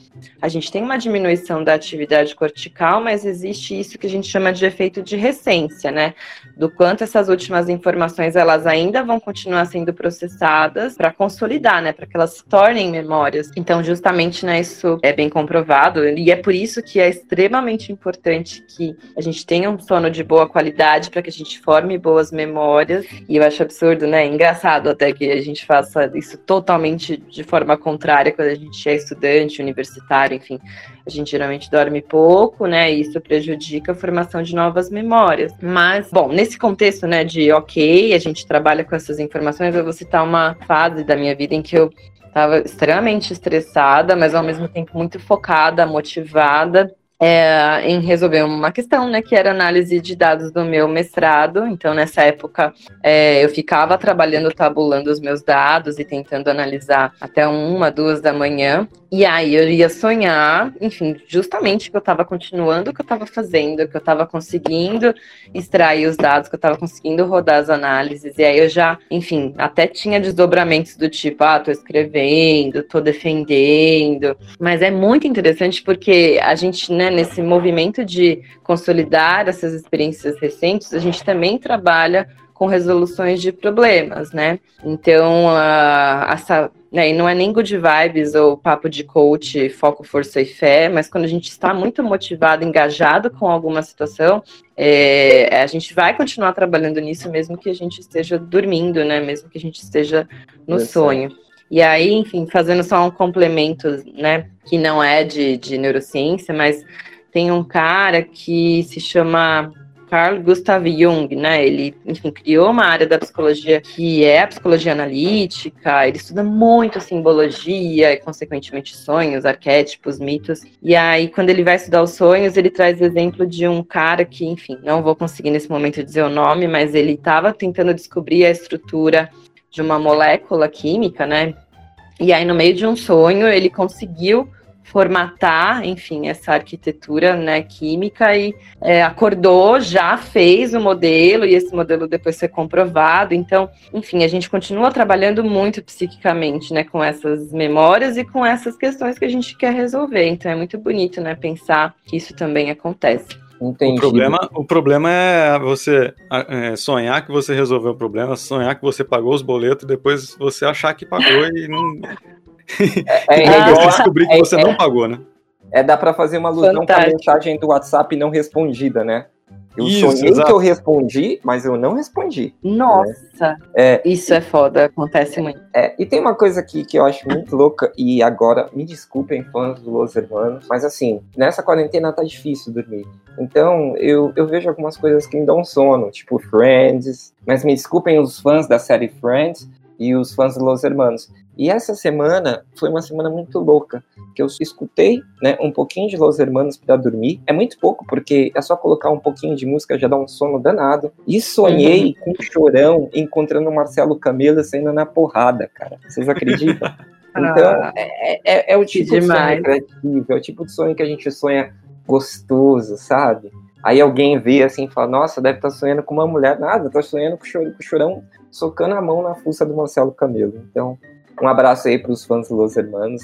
a gente tem uma diminuição da atividade cortical, mas existe isso que a gente chama de efeito de recência, né? Do quanto essas últimas informações elas ainda vão continuar sendo processadas para consolidar, né? Para que elas se tornem memórias. Então, justamente, né, isso é bem comprovado e é por isso que é extremamente importante que a gente tenha um sono de boa qualidade para que a gente forme boas memórias. E eu acho absurdo, né? Engraçado até que a gente faça isso totalmente de forma contrária quando a gente é estudante, universitário, enfim. A gente geralmente dorme pouco, né? E isso prejudica a formação de novas memórias. Mas, bom, nesse contexto, né, de ok, a gente trabalha com essas informações, eu vou citar uma fase da minha vida em que eu estava extremamente estressada, mas ao mesmo tempo muito focada, motivada é, em resolver uma questão, né, que era análise de dados do meu mestrado. Então, nessa época, é, eu ficava trabalhando, tabulando os meus dados e tentando analisar até uma, duas da manhã. E aí eu ia sonhar, enfim, justamente que eu estava continuando o que eu estava fazendo, que eu estava conseguindo extrair os dados, que eu estava conseguindo rodar as análises. E aí eu já, enfim, até tinha desdobramentos do tipo, ah, tô escrevendo, tô defendendo. Mas é muito interessante porque a gente, né, nesse movimento de consolidar essas experiências recentes, a gente também trabalha com resoluções de problemas, né? Então, essa, né, e não é nem good vibes ou papo de coach, foco, força e fé, mas quando a gente está muito motivado, engajado com alguma situação, é, a gente vai continuar trabalhando nisso mesmo que a gente esteja dormindo, né? Mesmo que a gente esteja no sonho. E aí, enfim, fazendo só um complemento, né, que não é de, de neurociência, mas tem um cara que se chama Carl Gustav Jung, né? Ele, enfim, criou uma área da psicologia que é a psicologia analítica. Ele estuda muito simbologia e, consequentemente, sonhos, arquétipos, mitos. E aí, quando ele vai estudar os sonhos, ele traz exemplo de um cara que, enfim, não vou conseguir nesse momento dizer o nome, mas ele estava tentando descobrir a estrutura de uma molécula química, né? E aí, no meio de um sonho, ele conseguiu formatar, enfim, essa arquitetura né, química e é, acordou, já fez o modelo e esse modelo depois foi comprovado. Então, enfim, a gente continua trabalhando muito psiquicamente, né, com essas memórias e com essas questões que a gente quer resolver. Então, é muito bonito, né, pensar que isso também acontece. Entendi. O problema, o problema é você é, sonhar que você resolveu o problema, sonhar que você pagou os boletos, depois você achar que pagou e não. É, é, é, descobrir que é, você não pagou, né? É, dá para fazer uma alusão com a mensagem do WhatsApp não respondida, né? Eu Isso, sonhei exato. que eu respondi, mas eu não respondi. Nossa, né? é, isso é foda, acontece muito. É, e tem uma coisa aqui que eu acho muito louca, e agora, me desculpem, fãs do Los Hermanos, mas assim, nessa quarentena tá difícil dormir. Então, eu, eu vejo algumas coisas que me dão sono, tipo Friends, mas me desculpem os fãs da série Friends e os fãs do Los Hermanos. E essa semana foi uma semana muito louca, que eu escutei né, um pouquinho de Los Hermanos para dormir. É muito pouco, porque é só colocar um pouquinho de música, já dá um sono danado. E sonhei uhum. com o chorão encontrando o Marcelo Camelo saindo na porrada, cara. Vocês acreditam? Então, ah, é, é, é, o tipo de sonho criativo, é o tipo de sonho que a gente sonha gostoso, sabe? Aí alguém vê assim e fala, nossa, deve estar tá sonhando com uma mulher. Nada, tá sonhando com o chorão socando a mão na fuça do Marcelo Camelo. Então, um abraço aí para os fãs dos Los Hermanos.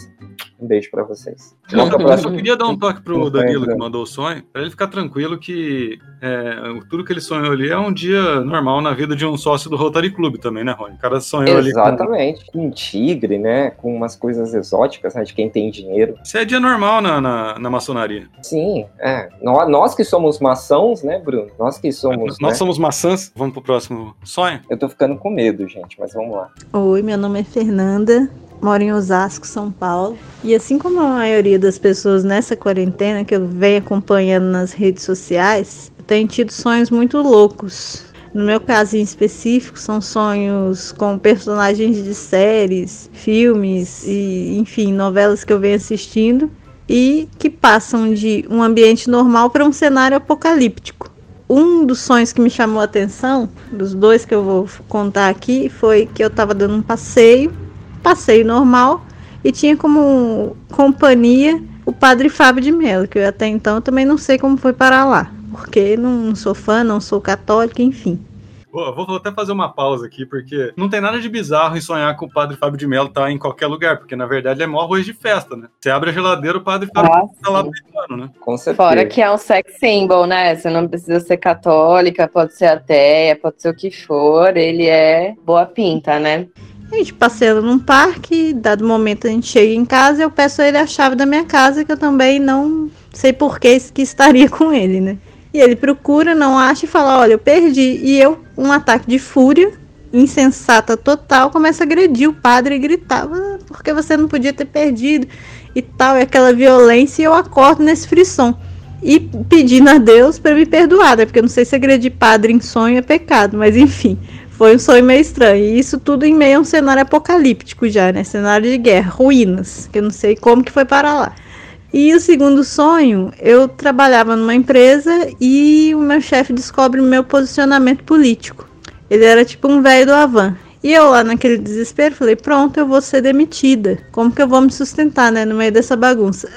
Um beijo para vocês. Eu, eu só queria dar um toque pro Danilo que mandou o sonho, para ele ficar tranquilo que é, tudo que ele sonhou ali é um dia normal na vida de um sócio do Rotary Club também, né, Rony? O cara sonhou Exatamente, ali. Exatamente, com... com um tigre, né? Com umas coisas exóticas, né? De quem tem dinheiro. Isso é dia normal na, na, na maçonaria. Sim, é. Nós, nós, que somos maçons, né, Bruno? Nós que somos. Nós né? somos maçãs. Vamos pro próximo sonho? Eu tô ficando com medo, gente, mas vamos lá. Oi, meu nome é Fernanda moro em Osasco, São Paulo. E assim como a maioria das pessoas nessa quarentena que eu venho acompanhando nas redes sociais, eu tenho tido sonhos muito loucos. No meu caso em específico, são sonhos com personagens de séries, filmes e, enfim, novelas que eu venho assistindo e que passam de um ambiente normal para um cenário apocalíptico. Um dos sonhos que me chamou a atenção, dos dois que eu vou contar aqui, foi que eu estava dando um passeio passeio normal e tinha como companhia o padre Fábio de Mello, que eu até então também não sei como foi parar lá, porque não sou fã, não sou católica, enfim. Pô, vou até fazer uma pausa aqui, porque não tem nada de bizarro em sonhar com o padre Fábio de Mello tá em qualquer lugar, porque na verdade é mó arroz de festa, né? Você abre a geladeira, o padre Fábio ah, tá lá brincando, né? Com certeza. Fora que é um sex symbol, né? Você não precisa ser católica, pode ser ateia, pode ser o que for, ele é boa pinta, né? A gente passeia num parque, dado momento a gente chega em casa eu peço a ele a chave da minha casa, que eu também não sei por que, que estaria com ele, né? E ele procura, não acha e fala: Olha, eu perdi. E eu, um ataque de fúria, insensata total, começa a agredir o padre e gritava: Porque você não podia ter perdido e tal, e aquela violência. E eu acordo nesse frisson. E pedindo a Deus para me perdoar, né? Porque eu não sei se agredir padre em sonho é pecado, mas enfim. Foi um sonho meio estranho. E isso tudo em meio a um cenário apocalíptico já, né? Cenário de guerra, ruínas, que eu não sei como que foi para lá. E o segundo sonho, eu trabalhava numa empresa e o meu chefe descobre o meu posicionamento político. Ele era tipo um velho do Avan. E eu lá naquele desespero falei, pronto, eu vou ser demitida. Como que eu vou me sustentar, né, no meio dessa bagunça?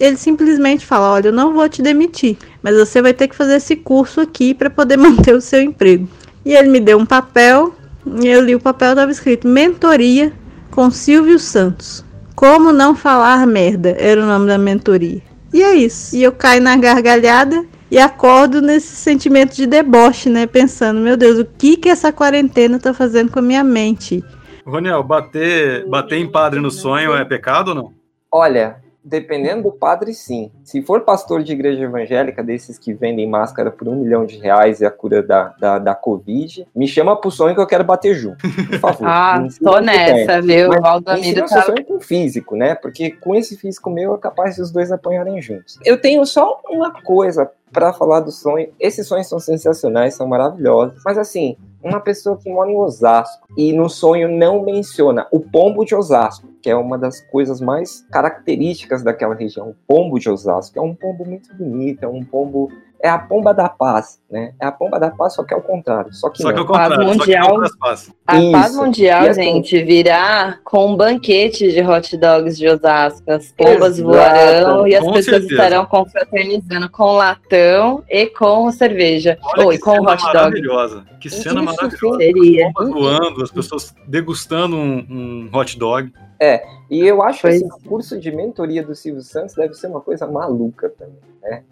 ele simplesmente fala, olha, eu não vou te demitir, mas você vai ter que fazer esse curso aqui para poder manter o seu emprego. E ele me deu um papel, e eu li o papel, estava escrito Mentoria com Silvio Santos. Como não falar merda era o nome da mentoria. E é isso. E eu caio na gargalhada e acordo nesse sentimento de deboche, né? Pensando, meu Deus, o que que essa quarentena tá fazendo com a minha mente? Roniel, bater, bater em padre no sonho é pecado ou não? Olha, Dependendo do padre, sim. Se for pastor de igreja evangélica, desses que vendem máscara por um milhão de reais e a cura da, da, da Covid, me chama pro sonho que eu quero bater junto. Por favor. ah, tô nessa, viu? Mas, Valdamiro tá... sonho com físico, né? Porque com esse físico meu é capaz de os dois apanharem juntos. Eu tenho só uma coisa para falar do sonho. Esses sonhos são sensacionais, são maravilhosos. Mas assim, uma pessoa que mora em Osasco e no sonho não menciona o pombo de Osasco, que é uma das coisas mais características daquela região. O pombo de Osasco é um pombo muito bonito, é um pombo é a pomba da paz, né? É a pomba da paz, só que é o contrário. Só que, só que é o contrário. Paz mundial, paz. A Isso. paz mundial, e gente, assim, virá com um banquete de hot dogs de Osasco. As pombas Exato. voarão e as com pessoas certeza. estarão confraternizando com latão e com cerveja. Olha Ou, com hot dog. Maravilhosa. Que cena Isso maravilhosa. Seria. As pombas voando, as pessoas degustando um, um hot dog. É, e eu acho que assim, o curso de mentoria do Silvio Santos deve ser uma coisa maluca também, né?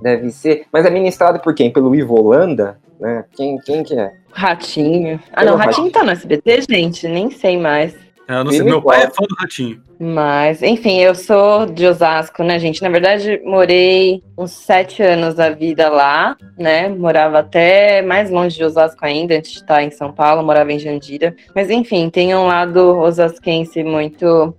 Deve ser. Mas é ministrado por quem? Pelo Ivo Holanda? Né? Quem, quem que é? Ratinho. Ah, não, Ratinho tá no SBT, gente? Nem sei mais. É, eu não sei, meu pai é fã do Ratinho. Mas, enfim, eu sou de Osasco, né, gente? Na verdade, morei uns sete anos da vida lá, né? Morava até mais longe de Osasco ainda, antes de estar em São Paulo, morava em Jandira. Mas, enfim, tem um lado osasquense muito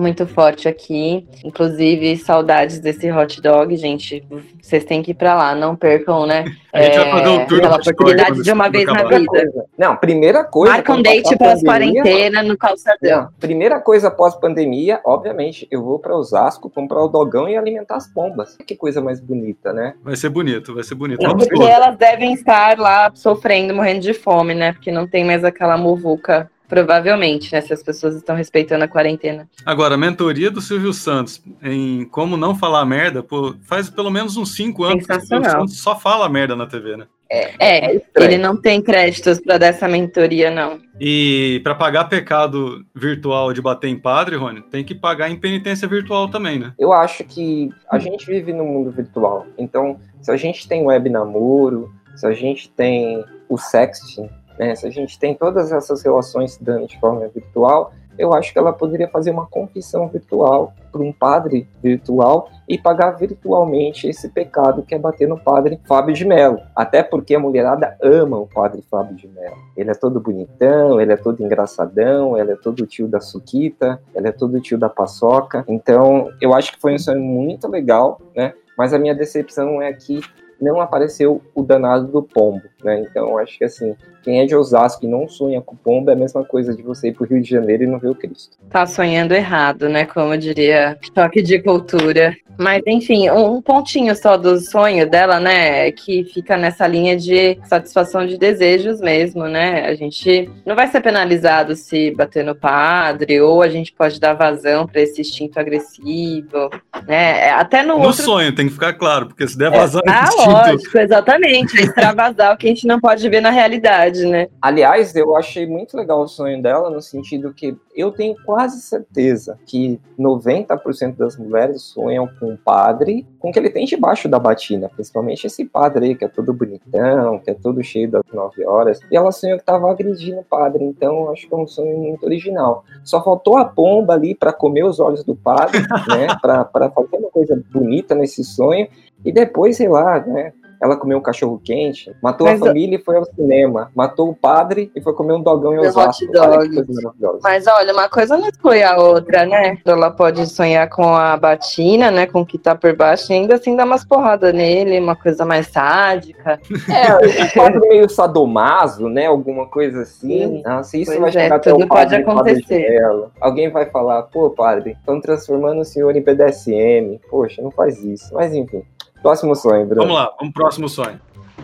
muito forte aqui. Inclusive, saudades desse hot dog, gente. Vocês têm que ir pra lá, não percam, né? A gente é, vai fazer um tour aquela oportunidade de uma vez na vida. Não, primeira coisa. Marca um date pós-quarentena no calçadão. Não, primeira coisa pós-pandemia, obviamente, eu vou para Osasco comprar o dogão e alimentar as pombas. Que coisa mais bonita, né? Vai ser bonito, vai ser bonito. Não, porque elas devem estar lá sofrendo, morrendo de fome, né? Porque não tem mais aquela muvuca Provavelmente, né? Se as pessoas estão respeitando a quarentena. Agora, a mentoria do Silvio Santos em como não falar merda, pô, faz pelo menos uns cinco anos que o Silvio Santos só fala merda na TV, né? É, estranho. ele não tem créditos pra dar essa mentoria, não. E pra pagar pecado virtual de bater em padre, Rony, tem que pagar em penitência virtual também, né? Eu acho que a gente vive no mundo virtual. Então, se a gente tem web namoro, se a gente tem o sexting, né, se a gente tem todas essas relações se dando de forma virtual, eu acho que ela poderia fazer uma confissão virtual para um padre virtual e pagar virtualmente esse pecado que é bater no padre Fábio de Mello. Até porque a mulherada ama o padre Fábio de Mello. Ele é todo bonitão, ele é todo engraçadão, ele é todo tio da Suquita, ele é todo tio da paçoca. Então, eu acho que foi um sonho muito legal, né? Mas a minha decepção é que não apareceu o danado do pombo, né? Então, acho que assim, quem é de Osasco e não sonha com pombo é a mesma coisa de você ir pro Rio de Janeiro e não ver o Cristo. Tá sonhando errado, né? Como diria choque de cultura. Mas, enfim, um pontinho só do sonho dela, né? é Que fica nessa linha de satisfação de desejos mesmo, né? A gente não vai ser penalizado se bater no padre, ou a gente pode dar vazão para esse instinto agressivo, né? Até no, No outro sonho, tem que ficar claro, porque se der vazão Ah, nesse instinto, lógico, exatamente. É extravasar o que a gente não pode ver na realidade, né? Aliás, eu achei muito legal o sonho dela, no sentido que eu tenho quase certeza que 90% das mulheres sonham com um padre com o que ele tem debaixo da batina, principalmente esse padre aí, que é todo bonitão, que é todo cheio das 9 horas, e ela sonhou que tava agredindo o padre, então acho que é um sonho muito original. Só faltou a pomba ali para comer os olhos do padre, né, pra, pra fazer uma coisa bonita nesse sonho, e depois, sei lá, né, ela comeu um cachorro quente, matou Mas a família e foi ao cinema, matou o padre e foi comer um dogão em Osasco. Mas olha, uma coisa não exclui a outra, né? Ela pode sonhar com a batina, né? Com o que tá por baixo, e ainda assim dar umas porradas nele, uma coisa mais sádica. É, um padre meio sadomaso, né? Alguma coisa assim. Nossa, isso Pois vai é, chegar até tudo o padre pode acontecer. Mello. Alguém vai falar, pô, padre, estão transformando o senhor em BDSM. Poxa, não faz isso. Mas enfim. Próximo sonho, Bruno. vamos lá, vamos pro próximo sonho.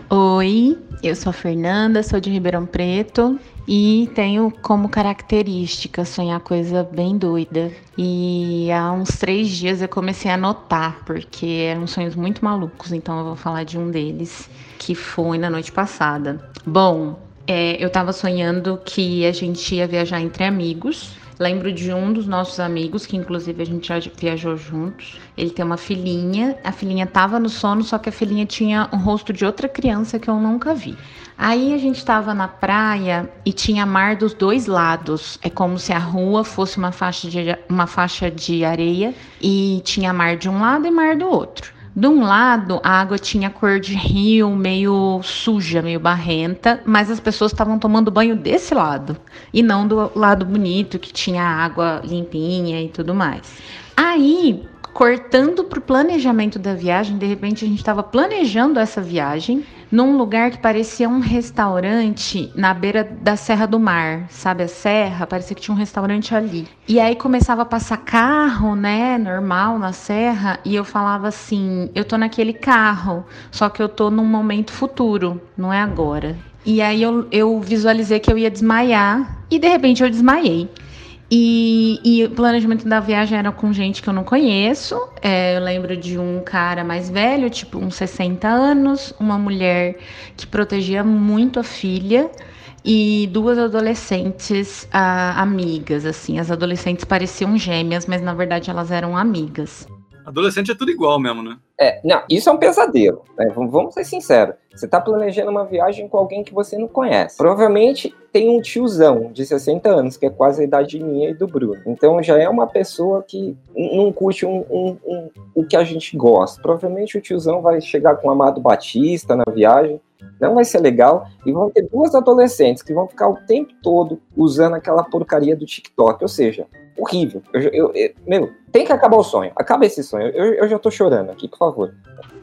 Oi, eu sou a Fernanda, sou de Ribeirão Preto e tenho como característica sonhar coisa bem doida. E há uns três dias eu comecei a anotar, porque eram sonhos muito malucos, então eu vou falar de um deles, que foi na noite passada. Bom, é, eu tava sonhando que a gente ia viajar entre amigos. Lembro de um dos nossos amigos, que inclusive a gente já viajou juntos. Ele tem uma filhinha, a filhinha tava no sono, só que a filhinha tinha o rosto de outra criança que eu nunca vi. Aí a gente tava na praia e tinha mar dos dois lados. É como se a rua fosse uma faixa de, uma faixa de areia e tinha mar de um lado e mar do outro. De um lado, a água tinha cor de rio, meio suja, meio barrenta, mas as pessoas estavam tomando banho desse lado e não do lado bonito que tinha água limpinha e tudo mais. Aí, cortando pro planejamento da viagem, de repente a gente estava planejando essa viagem num lugar que parecia um restaurante na beira da Serra do Mar, sabe a serra? Parecia que tinha um restaurante ali. E aí começava a passar carro, né, normal na serra, e eu falava assim: eu tô naquele carro, só que eu tô num momento futuro, não é agora. E aí eu, eu visualizei que eu ia desmaiar, e de repente eu desmaiei. E, e o planejamento da viagem era com gente que eu não conheço. É, eu lembro de um cara mais velho, tipo uns 60 anos, uma mulher que protegia muito a filha e duas adolescentes ah, amigas, assim. As adolescentes pareciam gêmeas, mas na verdade elas eram amigas. Adolescente é tudo igual mesmo, né? É, não, isso é um pesadelo. né? Vamos- ser sinceros. Você tá planejando uma viagem com alguém que você não conhece. Provavelmente tem um tiozão de 60 anos, que é quase a idade minha e do Bruno. Então já é uma pessoa que não curte um- um- um- o que a gente gosta. Provavelmente o tiozão vai chegar com o Amado Batista na viagem. Não vai ser legal. E vão ter duas adolescentes que vão ficar o tempo todo usando aquela porcaria do TikTok. Ou seja, horrível. Eu, eu- eu- meu, tem que acabar o sonho. Acaba esse sonho. Eu, eu já tô chorando aqui, por favor.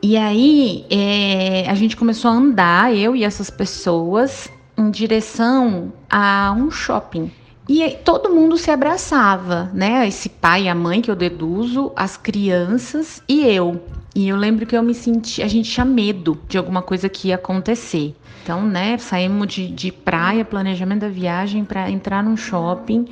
E aí é, a gente começou a andar, eu e essas pessoas, em direção a um shopping. E aí todo mundo se abraçava, né? Esse pai a mãe que eu deduzo, as crianças e eu. E eu lembro que eu me senti, a gente tinha medo de alguma coisa que ia acontecer. Então, né, saímos de, de praia, planejamento da viagem para entrar num shopping.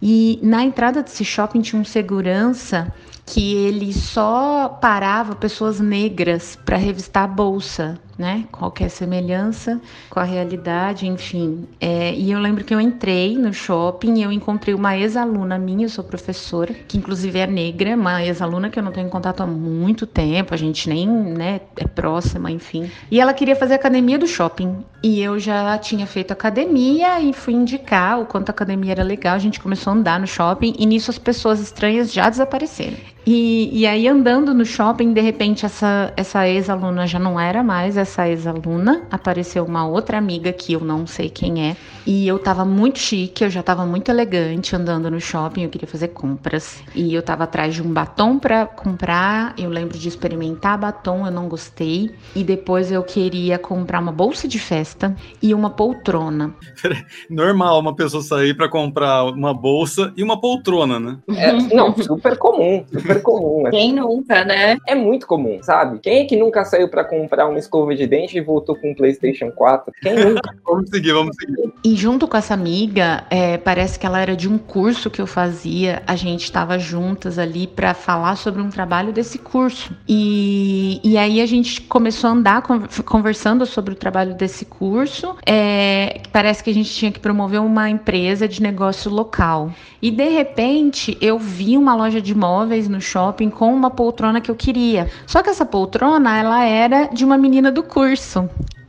E na entrada desse shopping tinha um segurança que ele só parava pessoas negras para revistar a bolsa né? Qualquer semelhança com a realidade, enfim. É, e eu lembro que eu entrei no shopping e eu encontrei uma ex-aluna minha, eu sou professora, que inclusive é negra, uma ex-aluna que eu não tenho contato há muito tempo, a gente nem né, é próxima, enfim. E ela queria fazer academia do shopping. E eu já tinha feito academia e fui indicar o quanto a academia era legal. A gente começou a andar no shopping e nisso as pessoas estranhas já desapareceram. E, e aí, andando no shopping, de repente, essa, essa ex-aluna já não era mais essa ex-aluna. Apareceu uma outra amiga que eu não sei quem é. E eu tava muito chique, eu já tava muito elegante andando no shopping. Eu queria fazer compras. E eu tava atrás de um batom pra comprar. Eu lembro de experimentar batom, eu não gostei. E depois eu queria comprar uma bolsa de festa e uma poltrona. Normal uma pessoa sair para comprar uma bolsa e uma poltrona, né? É, não, super comum. Super comum. Né? Quem nunca, né? É muito comum, sabe? Quem é que nunca saiu para comprar uma escova de dente e voltou com um PlayStation 4? Quem nunca? vamos seguir, vamos seguir. E junto com essa amiga, é, parece que ela era de um curso que eu fazia. A gente estava juntas ali para falar sobre um trabalho desse curso. E, e aí a gente começou a andar conversando sobre o trabalho desse curso. É, parece que a gente tinha que promover uma empresa de negócio local. E de repente eu vi uma loja de móveis no shopping com uma poltrona que eu queria. Só que essa poltrona, ela era de uma menina do curso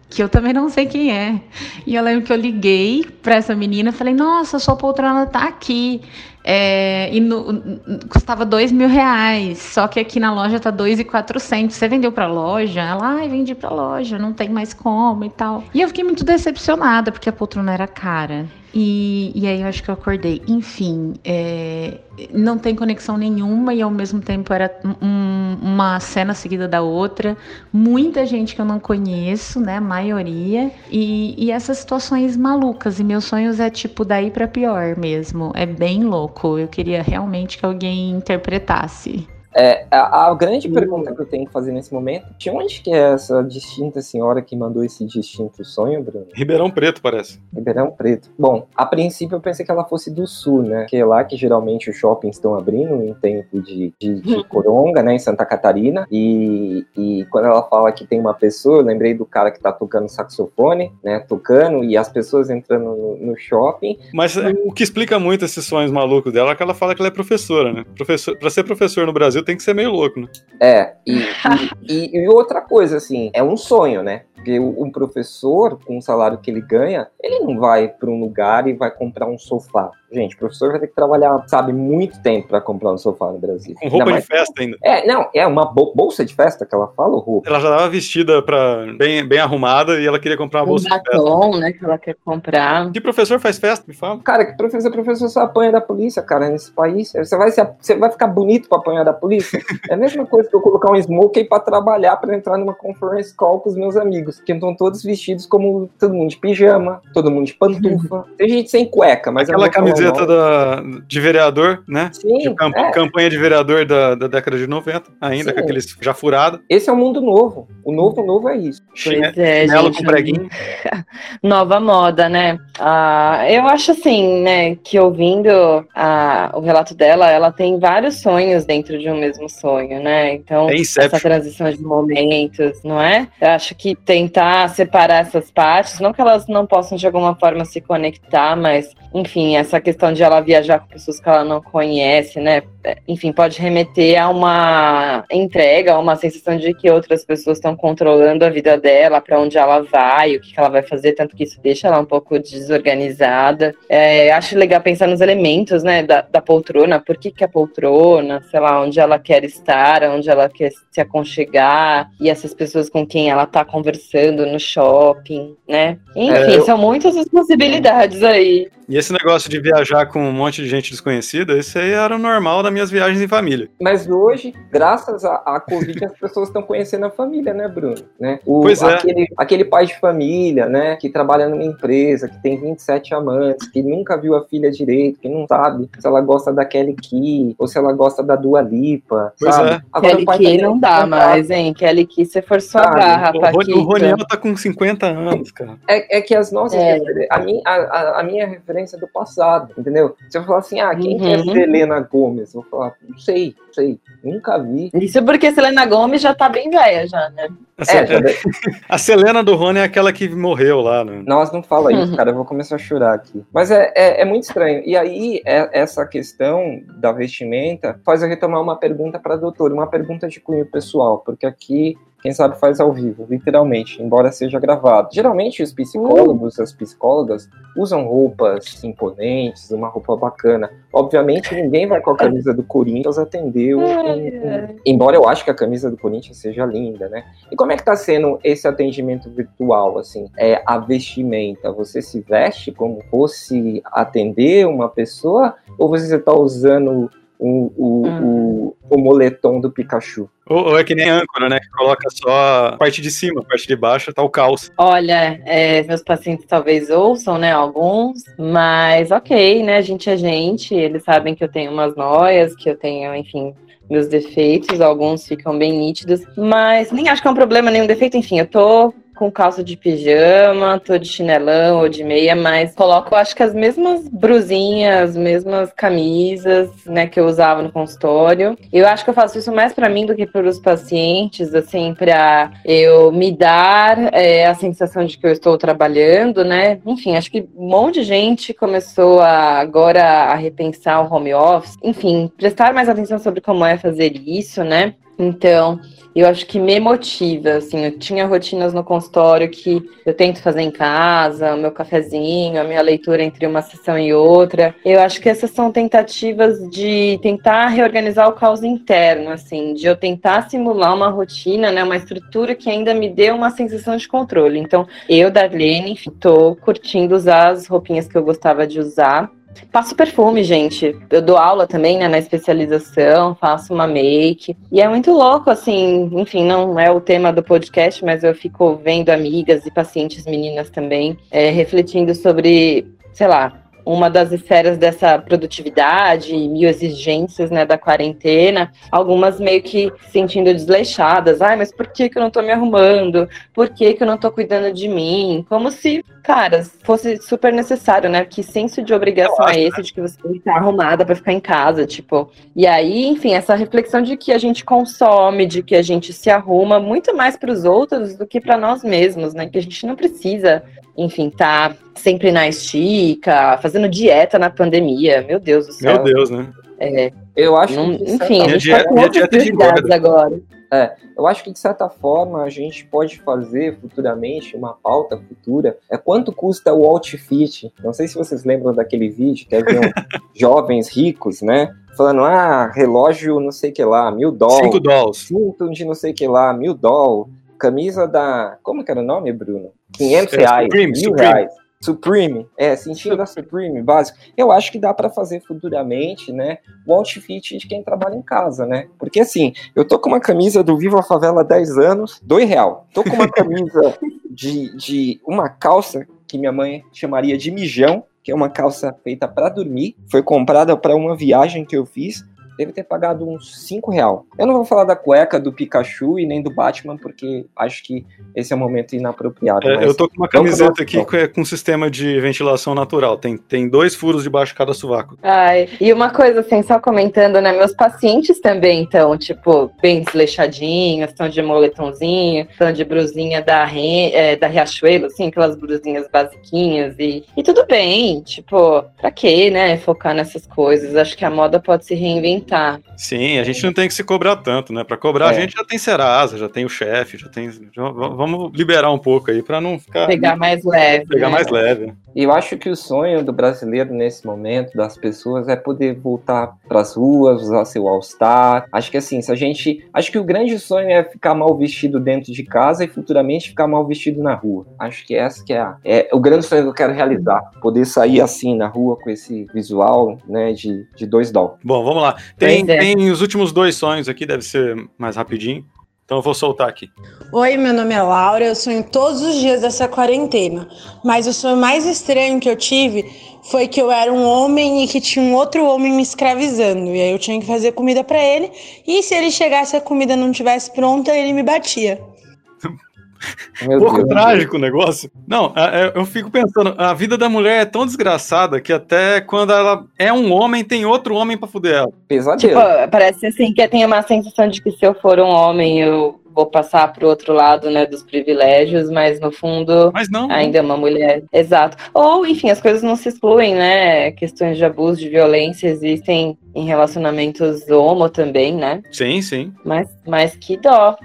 que eu também não sei quem é. E eu lembro que eu liguei para essa menina falei: Nossa, sua poltrona tá aqui. É, e no, custava dois mil reais, só que aqui na loja tá dois e quatrocentos. Você vendeu para loja? Ela, ai, vendi para loja, não tem mais como e tal. E eu fiquei muito decepcionada porque a poltrona era cara. E, e aí eu acho que eu acordei. Enfim, é, não tem conexão nenhuma e ao mesmo tempo era um, uma cena seguida da outra. Muita gente que eu não conheço, né? A maioria. E, e essas situações malucas. E meus sonhos é tipo daí para pior mesmo. É bem louco. Eu queria realmente que alguém interpretasse. É, a, a, grande uhum. pergunta que eu tenho que fazer nesse momento, de onde que é essa distinta senhora que mandou esse distinto sonho, Bruno? Ribeirão Preto, parece. Ribeirão Preto. Bom, a princípio eu pensei que ela fosse do sul, né? Que é lá que geralmente os shoppings estão abrindo em tempo de, de, de coronga, né? Em Santa Catarina. E, e quando ela fala que tem uma pessoa, eu lembrei do cara que tá tocando saxofone, né? Tocando, e as pessoas entrando no, no shopping. Mas é, o que explica muito esses sonhos malucos dela é que ela fala que ela é professora, né? Professor, pra ser professor no Brasil tem que ser meio louco, né? É, e, e, e, outra coisa, assim, é um sonho, né? Porque um professor, com o salário que ele ganha, ele não vai para um lugar e vai comprar um sofá. Gente, o professor vai ter que trabalhar, sabe, muito tempo para comprar um sofá no Brasil. Com roupa de festa ainda. É, não, é uma bolsa de festa que ela fala, roupa. Ela já estava vestida para bem, bem arrumada e ela queria comprar uma bolsa um batom, de festa. né, que ela quer comprar. Que professor faz festa, me fala? Cara, que professor, professor só apanha da polícia, cara, nesse país. Você vai, você vai ficar bonito para apanhar da polícia? é a mesma coisa que eu colocar um smoke para trabalhar, para entrar numa conference call com os meus amigos, que estão todos vestidos como todo mundo de pijama, todo mundo de pantufa. Tem gente sem cueca, mas aquela camiseta da, de vereador, né? Sim, de camp é. campanha de vereador da, da década de 90, ainda Sim. com aqueles já furado. Esse é o mundo novo. O novo novo é isso. Pois é, gente. com preguinho. Nova moda, né? Ah, eu acho assim, né, que ouvindo ah, o relato dela, ela tem vários sonhos dentro de um mesmo sonho, né? Então, é essa transição de momentos, não é? Eu acho que tentar separar essas partes, não que elas não possam de alguma forma se conectar, mas enfim, essa questão de ela viajar com pessoas que ela não conhece, né? Enfim, pode remeter a uma entrega, a uma sensação de que outras pessoas estão controlando a vida dela, para onde ela vai, o que ela vai fazer, tanto que isso deixa ela um pouco desorganizada. É, acho legal pensar nos elementos, né, da, da poltrona, por que, que a poltrona, sei lá, onde ela quer estar, onde ela quer se aconchegar, e essas pessoas com quem ela está conversando no shopping, né? Enfim, é, eu... são muitas as possibilidades aí. E esse negócio de viajar com um monte de gente desconhecida, isso aí era o normal das minhas viagens em família. Mas hoje, graças à, à Covid, as pessoas estão conhecendo a família, né, Bruno? Né? O, Pois é. aquele, aquele pai de família, né, que trabalha numa empresa, que tem 27 amantes, que nunca viu a filha direito, que não sabe se ela gosta da Kelly Key ou se ela gosta da Dua Lipa, Pois sabe? é. Agora, Kelly o pai Key tá não dá mais, hein? Kelly Key, você forçou a Sabe, barra, O, Rony- Paquita. tá com 50 anos, cara. É, é que as nossas. É. A, minha, a, a- minha referência é do passado, entendeu? Se eu falar assim, ah, quem que é Uhum. Selena Gomes? Eu vou falar, não sei, não sei, nunca vi. Isso porque Selena Gomes já tá bem velha, já, né? A, É, já a Selena do Rony é aquela que morreu lá, né? Nossa, não fala isso, cara, eu vou começar a chorar aqui. Mas é, é, é muito estranho. E aí, é- essa questão da vestimenta faz eu retomar uma pergunta para a doutora, uma pergunta de cunho pessoal, porque aqui, quem sabe faz ao vivo, literalmente, embora seja gravado. Geralmente, os psicólogos, as psicólogas, usam roupas imponentes, uma roupa bacana. Obviamente, ninguém vai com a camisa do Corinthians atender um- um- Embora eu acho que a camisa do Corinthians seja linda, né? E como é que tá sendo esse atendimento virtual, assim? É a vestimenta, você se veste como fosse atender uma pessoa ou você está usando o, o, o, o moletom do Pikachu? Ou, ou é que nem âncora, né? Que coloca só a parte de cima, a parte de baixo tá o calço. Olha, é, meus pacientes talvez ouçam, né, alguns, mas ok, né, a gente é gente, eles sabem que eu tenho umas noias, que eu tenho, enfim, meus defeitos, alguns ficam bem nítidos, mas nem acho que é um problema, nenhum defeito, enfim, eu tô com calça de pijama, tô de chinelão ou de meia, mas coloco, acho que as mesmas brusinhas, as mesmas camisas, né, que eu usava no consultório. Eu acho que eu faço isso mais pra mim do que para os pacientes, assim, pra eu me dar é, a sensação de que eu estou trabalhando, né? Enfim, acho que um monte de gente começou a, agora a repensar o home office, enfim, prestar mais atenção sobre como é fazer isso, né? Então, eu acho que me motiva, assim, eu tinha rotinas no consultório que eu tento fazer em casa, o meu cafezinho, a minha leitura entre uma sessão e outra. Eu acho que essas são tentativas de tentar reorganizar o caos interno, assim, de eu tentar simular uma rotina, né, uma estrutura que ainda me dê uma sensação de controle. Então, eu, Darlene, tô curtindo usar as roupinhas que eu gostava de usar. Passo perfume, gente. Eu dou aula também, né, na especialização, faço uma make. E é muito louco, assim, enfim, não é o tema do podcast, mas eu fico vendo amigas e pacientes meninas também, é, refletindo sobre, sei lá, uma das esferas dessa produtividade, mil exigências, né, da quarentena, algumas meio que se sentindo desleixadas. Ai, mas por que, que eu não tô me arrumando? Por que, que eu não tô cuidando de mim? Como se, cara, fosse super necessário, né? Que senso de obrigação é esse de que você tem que estar arrumada pra ficar em casa, tipo. E aí, enfim, essa reflexão de que a gente consome, de que a gente se arruma muito mais para os outros do que para nós mesmos, né? Que a gente não precisa enfim, tá sempre na estica, fazendo dieta na pandemia. Meu Deus do céu. Meu Deus, né? É, Eu acho não- que, enfim, certa- a gente tá dieta- com outras dieta é de prioridades agora. É, eu acho que de certa forma a gente pode fazer futuramente uma pauta futura. É quanto custa o outfit? Não sei se vocês lembram daquele vídeo que haviam jovens ricos, né? Falando, ah, relógio não sei que lá, mil dólares. 5 dólares. Cinto de não sei que lá, mil dólares. Camisa da. Como que era o nome, Bruno? 500 É, reais. Supreme, mil Supreme. reais. Supreme, é, sentido da Supreme, básico. Eu acho que dá para fazer futuramente, né, o outfit de quem trabalha em casa, né? Porque assim, eu tô com uma camisa do Viva a Favela há 10 anos, dois real. Tô com uma camisa de, de uma calça que minha mãe chamaria de mijão, que é uma calça feita para dormir. Foi comprada para uma viagem que eu fiz. Deve ter pagado uns 5 real. Eu não vou falar da cueca do Pikachu e nem do Batman, porque acho que esse é um momento inapropriado. É, mas eu tô com uma camiseta aqui com, é, com sistema de ventilação natural. Tem, tem dois furos debaixo de cada sovaco. Ai, e uma coisa assim, só comentando, né? Meus pacientes também estão, tipo, bem desleixadinhos, estão de moletomzinho, estão de brusinha da, é, da Riachuelo, assim, aquelas brusinhas basiquinhas. E, e tudo bem, tipo, pra quê, né? Focar nessas coisas. Acho que a moda pode se reinventar. Sim, a gente não tem que se cobrar tanto, né? Pra cobrar, a É. gente já tem Serasa, já tem o chefe, já tem. já- vamos liberar um pouco aí pra não ficar. Pegar mais leve. pegar né? mais leve. E eu acho que o sonho do brasileiro nesse momento, das pessoas, é poder voltar para as ruas, usar seu All-Star. Acho que assim, se a gente. Acho que o grande sonho é ficar mal vestido dentro de casa e futuramente ficar mal vestido na rua. Acho que essa que é, a, é o grande sonho que eu quero realizar. Poder sair assim na rua com esse visual, né, de, de dois dólares. Bom, vamos lá. Tem, é. tem os últimos dois sonhos aqui, deve ser mais rapidinho. Então eu vou soltar aqui. Oi, meu nome é Laura, eu sonho todos os dias dessa quarentena. Mas o sonho mais estranho que eu tive foi que eu era um homem e que tinha um outro homem me escravizando. E aí eu tinha que fazer comida para ele. E se ele chegasse a comida não estivesse pronta, ele me batia. Meu pouco Deus trágico Deus. o negócio. Não, é, eu fico pensando, a vida da mulher é tão desgraçada que até quando ela é um homem, tem outro homem pra fuder ela. Pesadelo. Tipo, parece assim que tem uma sensação de que se eu for um homem, eu vou passar para o outro lado, né, dos privilégios, mas no fundo mas não, ainda é uma mulher. Exato. Ou, enfim, as coisas não se excluem, né? Questões de abuso, de violência existem em relacionamentos homo também, né? Sim, sim. Mas, mas que dó.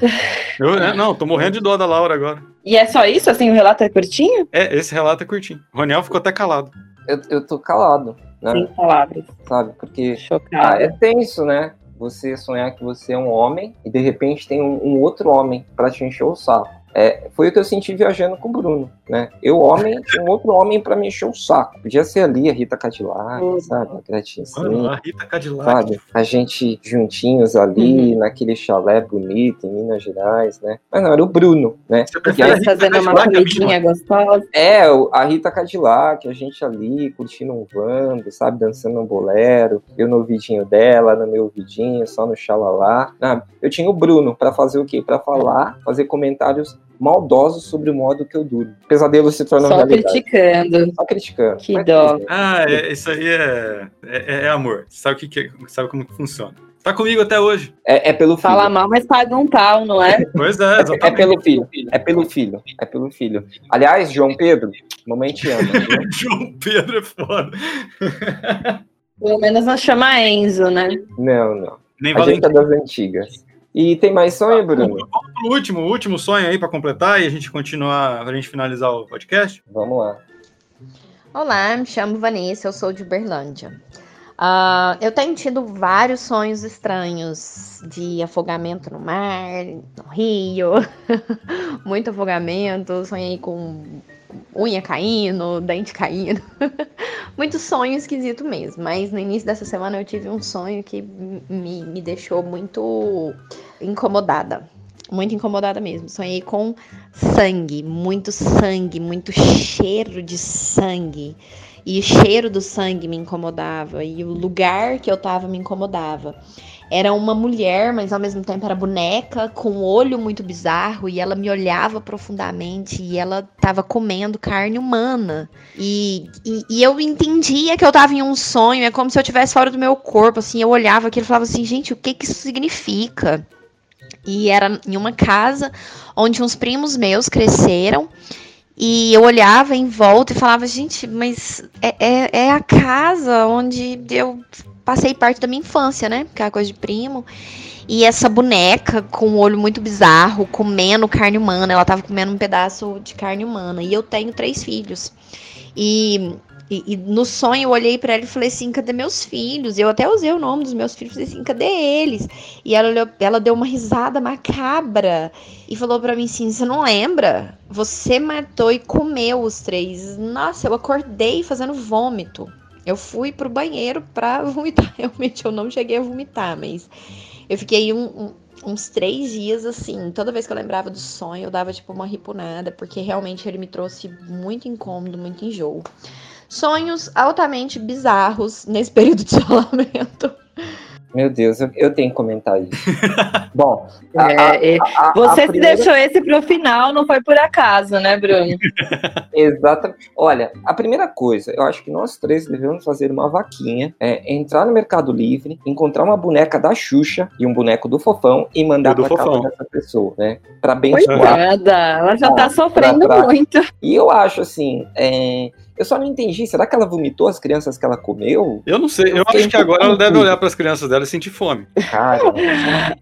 Eu, é, não, tô morrendo de dó da Laura agora. E é só isso? Assim, o relato é curtinho? É, esse relato é curtinho. O Roniel ficou até calado. Eu, eu tô calado. Né? Sem palavras. Sabe, porque ah, é tenso, né? Você sonhar que você é um homem e de repente tem um, um outro homem para te encher o saco. É, foi o que eu senti viajando com o Bruno, né? Eu, homem, um outro homem para me encher o saco. Podia ser ali a Rita Cadillac, uhum. sabe? A Gretchen Mano, a Rita Cadillac. Sabe? A gente juntinhos ali, uhum. naquele chalé bonito em Minas Gerais, né? Mas não, era o Bruno, né? Você aí, fazendo uma comidinha gostosa. É, a Rita Cadillac, a gente ali curtindo um vando, sabe? Dançando um bolero, eu no ouvidinho dela, no meu ouvidinho, só no xalalá. Ah, eu tinha o Bruno para fazer o quê? Para falar, fazer comentários maldosos sobre o modo que eu durmo. Pesadelo se torna Só realidade. criticando. Só criticando. Que dó. Ah, é, isso aí é, é, é amor. Sabe, o que, que, sabe como que funciona. Tá comigo até hoje. É, é pelo filho. Fala mal, mas paga um pau, não é? Pois é, exatamente. É, pelo filho. É pelo filho. É pelo filho. Aliás, João Pedro, mamãe te ama. João Pedro é foda. Pelo menos não chama Enzo, né? Não, não. Nem A gente é das antigas. E tem mais sonho, Bruno? Vamos pro último, último sonho aí para completar e a gente continuar, pra gente finalizar o podcast? Vamos lá. Olá, me chamo Vanessa, eu sou de Uberlândia. Uh, eu tenho tido vários sonhos estranhos de afogamento no mar, no rio, muito afogamento. Sonhei com unha caindo, dente caindo. Muito sonho esquisito mesmo. Mas no início dessa semana eu tive um sonho que me, me deixou muito incomodada. Muito incomodada mesmo. Sonhei com sangue, muito sangue, muito cheiro de sangue. E o cheiro do sangue me incomodava. E o lugar que eu tava me incomodava era uma mulher, mas ao mesmo tempo era boneca, com um olho muito bizarro, e ela me olhava profundamente e ela estava comendo carne humana. E, e, e, eu entendia que eu estava em um sonho, é como se eu estivesse fora do meu corpo, assim, eu olhava aquilo e falava assim, gente, o que que isso significa? E era em uma casa onde uns primos meus cresceram. E eu olhava em volta e falava, gente, mas é, é, é a casa onde eu passei parte da minha infância, né? Que é coisa de primo. E essa boneca com um olho muito bizarro, comendo carne humana. Ela tava comendo um pedaço de carne humana. E eu tenho três filhos. E, e, e no sonho eu olhei para ela e falei assim: cadê meus filhos? Eu até usei o nome dos meus filhos. Falei assim: cadê eles? E ela, ela deu uma risada macabra e falou para mim assim: você não lembra? Você matou e comeu os três. Nossa, eu acordei fazendo vômito. Eu fui pro banheiro pra vomitar. Realmente eu não cheguei a vomitar, mas eu fiquei um, um, uns três dias assim. Toda vez que eu lembrava do sonho, eu dava tipo uma ripunada, porque realmente ele me trouxe muito incômodo, muito enjoo. Sonhos altamente bizarros nesse período de isolamento. Meu Deus, eu, eu tenho que comentar isso. Bom, é, a, a, a, você primeira... deixou esse para o final, não foi por acaso, né, Bruno? Exatamente. Olha, a primeira coisa, eu acho que nós três devemos fazer uma vaquinha, é entrar no Mercado Livre, encontrar uma boneca da Xuxa e um boneco do Fofão e mandar para casa dessa pessoa, né? Para abençoar. Coitada, ela já tá sofrendo pra, pra... muito. E eu acho assim, é, Eu só não entendi. Será que ela vomitou as crianças que ela comeu? Eu não sei. Eu, eu acho que agora ela deve olhar para as crianças dela e sentir fome. Cara,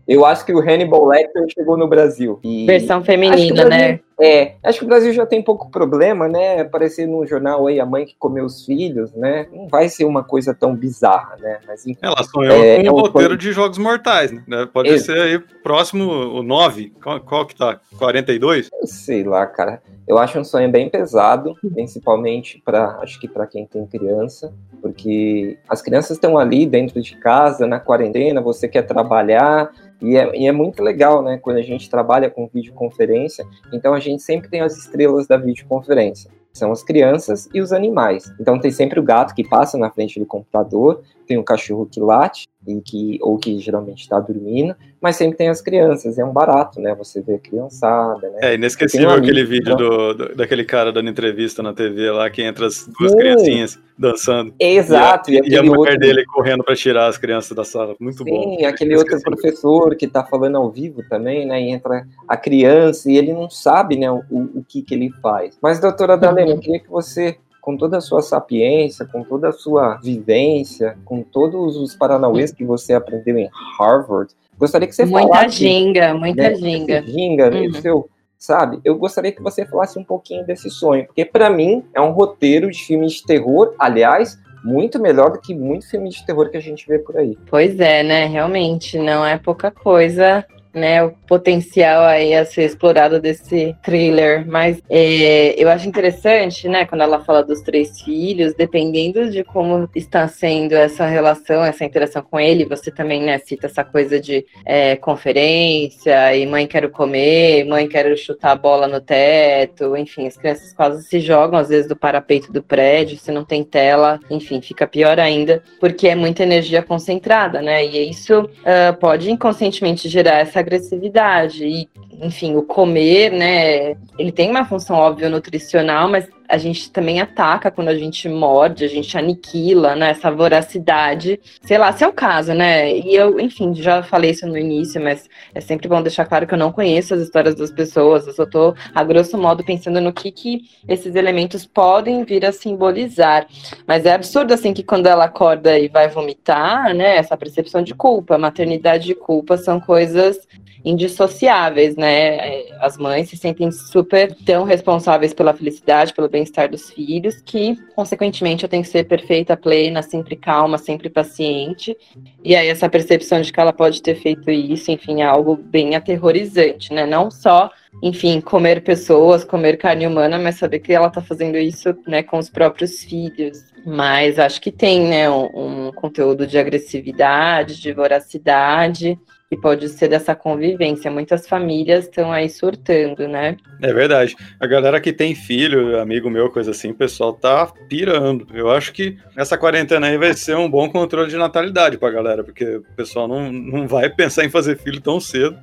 eu acho que o Hannibal Lecter chegou no Brasil. E... Versão feminina, né? É, acho que o Brasil já tem pouco problema, né? Aparecer num jornal aí a mãe que comeu os filhos, né? Não vai ser uma coisa tão bizarra, né? Mas enfim, Ela sonhou é, com o um roteiro de Jogos Mortais, né? Pode ser aí próximo o 9. Qual, qual que tá? 42? Eu sei lá, cara. Eu acho um sonho bem pesado, principalmente para acho que para quem tem criança, porque as crianças estão ali dentro de casa, na quarentena, você quer trabalhar, e é, e é, muito legal, né, quando a gente trabalha com videoconferência, então a gente sempre tem as estrelas da videoconferência. São as crianças e os animais. Então tem sempre o gato que passa na frente do computador, tem o cachorro que late, e que, ou que geralmente está dormindo, mas sempre tem as crianças, é um barato, né? Você vê a criançada, né? É inesquecível um aquele vídeo do, do, daquele cara dando entrevista na TV lá, que entra as duas Sim. criancinhas dançando. Exato. E a, e a mulher outro... dele correndo para tirar as crianças da sala. Muito Sim, bom. Sim, aquele outro professor que está falando ao vivo também, né? E entra a criança e ele não sabe, né, o, o que que ele faz. Mas, doutora Dalena, eu queria que você com toda a sua sapiência, com toda a sua vivência, com todos os paranauês que você aprendeu em Harvard, gostaria que você muita falasse... Ginga, muita né, ginga, ginga. Né, uhum. seu, sabe? Eu gostaria que você falasse um pouquinho desse sonho, porque para mim é um roteiro de filme de terror, aliás, muito melhor do que muito filme de terror que a gente vê por aí. Pois é, né? Realmente, não é pouca coisa né, o potencial aí a ser explorado desse thriller. Mas é, eu acho interessante, né, quando ela fala dos três filhos, dependendo de como está sendo essa relação, essa interação com ele, você também, né, cita essa coisa de é, conferência e mãe quero comer, mãe quero chutar a bola no teto, enfim, as crianças quase se jogam às vezes do parapeito do prédio, se não tem tela, enfim, fica pior ainda, porque é muita energia concentrada, né, e isso uh, pode inconscientemente gerar essa agressividade. E, enfim, o comer, né? Ele tem uma função óbvia nutricional, mas a gente também ataca quando a gente morde, a gente aniquila, né? Essa voracidade. Sei lá, se é o caso, né? E eu, enfim, já falei isso no início, mas é sempre bom deixar claro que eu não conheço as histórias das pessoas, eu só tô, a grosso modo, pensando no que, que esses elementos podem vir a simbolizar. Mas é absurdo, assim, que quando ela acorda e vai vomitar, né? Essa percepção de culpa, maternidade e culpa são coisas indissociáveis, né? As mães se sentem super tão responsáveis pela felicidade, pelo bem-estar dos filhos, que, consequentemente, eu tenho que ser perfeita, plena, sempre calma, sempre paciente. E aí, essa percepção de que ela pode ter feito isso, enfim, é algo bem aterrorizante, né? Não só enfim, comer pessoas, comer carne humana, mas saber que ela está fazendo isso, né, com os próprios filhos. Mas acho que tem, né, um, um conteúdo de agressividade, de voracidade, que pode ser dessa convivência. Muitas famílias estão aí surtando, né? É verdade. A galera que tem filho, amigo meu, coisa assim, o pessoal tá pirando. Eu acho que essa quarentena aí vai ser um bom controle de natalidade pra galera, porque o pessoal não, não vai pensar em fazer filho tão cedo.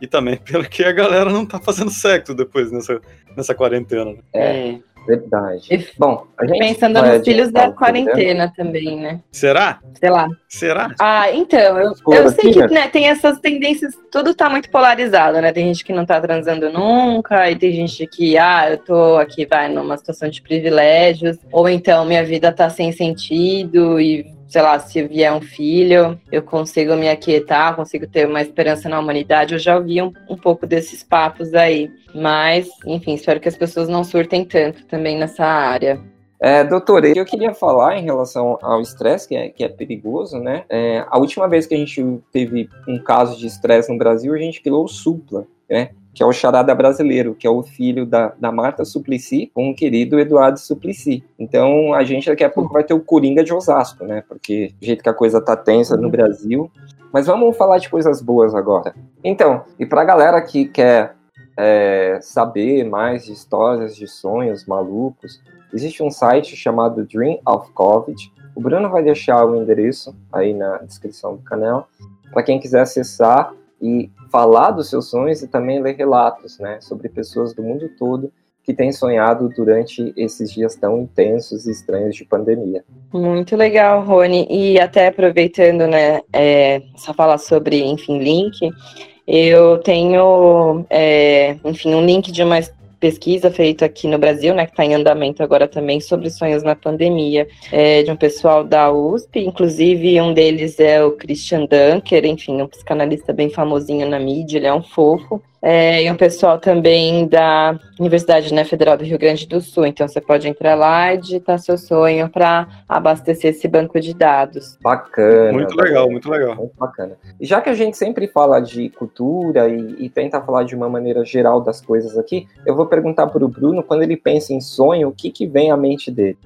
E também pelo que a galera não tá fazendo sexo depois nessa, nessa quarentena. Né? É. Verdade. E, Bom, a gente pensando nos filhos da quarentena também, né? Será? Sei lá. Será? Ah, então, eu, eu sei que né, tem essas tendências, tudo tá muito polarizado, né? Tem gente que não tá transando nunca, e tem gente que, ah, eu tô aqui, vai, numa situação de privilégios, ou então minha vida tá sem sentido e sei lá, se vier um filho, eu consigo me aquietar, consigo ter uma esperança na humanidade. Eu já ouvi um, um pouco desses papos aí. Mas, enfim, espero que as pessoas não surtem tanto também nessa área. É, doutor, eu queria falar em relação ao estresse, que é, que é perigoso, né? É, a última vez que a gente teve um caso de estresse no Brasil, a gente criou o Supla, né? Que é o Charada Brasileiro, que é o filho da, da Marta Suplicy com o querido Eduardo Suplicy. Então a gente daqui a pouco vai ter o Coringa de Osasco, né? Porque do jeito que a coisa tá tensa no Brasil. Mas vamos falar de coisas boas agora. Então, e pra galera que quer é, saber mais de histórias de sonhos malucos, existe um site chamado Dream of Covid. O Bruno vai deixar o endereço aí na descrição do canal para quem quiser acessar e falar dos seus sonhos e também ler relatos, né, sobre pessoas do mundo todo que têm sonhado durante esses dias tão intensos e estranhos de pandemia. Muito legal, Rony. E até aproveitando, né, é, só falar sobre, enfim, link, eu tenho, é, enfim, um link de uma pesquisa feita aqui no Brasil, né, que está em andamento agora também, sobre sonhos na pandemia, é, de um pessoal da USP, inclusive um deles é o Christian Dunker, enfim, um psicanalista bem famosinho na mídia, ele é um fofo é, e um pessoal também da Universidade né, Federal do Rio Grande do Sul. Então você pode entrar lá e digitar seu sonho para abastecer esse banco de dados. Bacana. Muito legal, muito legal. Muito bacana. E já que a gente sempre fala de cultura e, e tenta falar de uma maneira geral das coisas aqui, eu vou perguntar para o Bruno, quando ele pensa em sonho, o que, que vem à mente dele?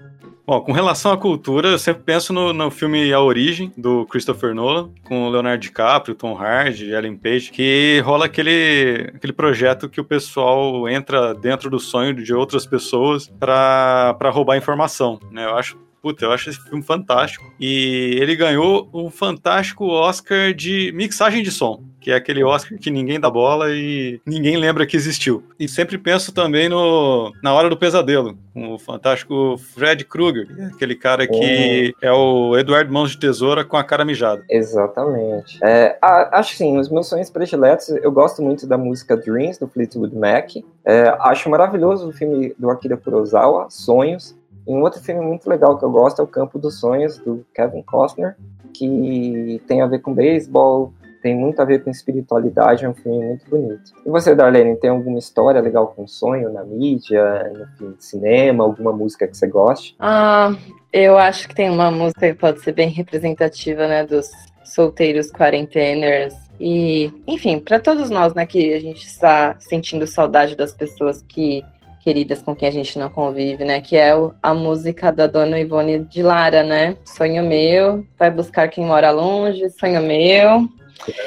Bom, com relação à cultura, eu sempre penso no, no filme A Origem, do Christopher Nolan, com o Leonardo DiCaprio, Tom Hardy, Ellen Page, que rola aquele, aquele projeto que o pessoal entra dentro do sonho de outras pessoas para roubar informação, né? Eu acho Puta, eu acho esse filme fantástico. E ele ganhou um fantástico Oscar de mixagem de som, que é aquele Oscar que ninguém dá bola e ninguém lembra que existiu. E sempre penso também no Na Hora do Pesadelo, com o fantástico Fred Krueger, é aquele cara que é o Eduardo Mãos de Tesoura com a cara mijada. Exatamente. É, acho sim, os meus sonhos prediletos, eu gosto muito da música Dreams, do Fleetwood Mac. É, acho maravilhoso o filme do Akira Kurosawa, Sonhos. E um outro filme muito legal que eu gosto é O Campo dos Sonhos, do Kevin Costner, que tem a ver com beisebol, tem muito a ver com espiritualidade, é um filme muito bonito. E você, Darlene, tem alguma história legal com sonho na mídia, no filme de cinema, alguma música que você goste? Ah, eu acho que tem uma música que pode ser bem representativa, né, dos solteiros quarenteners e, enfim, para todos nós, né, que a gente está sentindo saudade das pessoas que queridas com quem a gente não convive, né? Que é a música da dona Ivone de Lara, né? Sonho meu, vai buscar quem mora longe, sonho meu.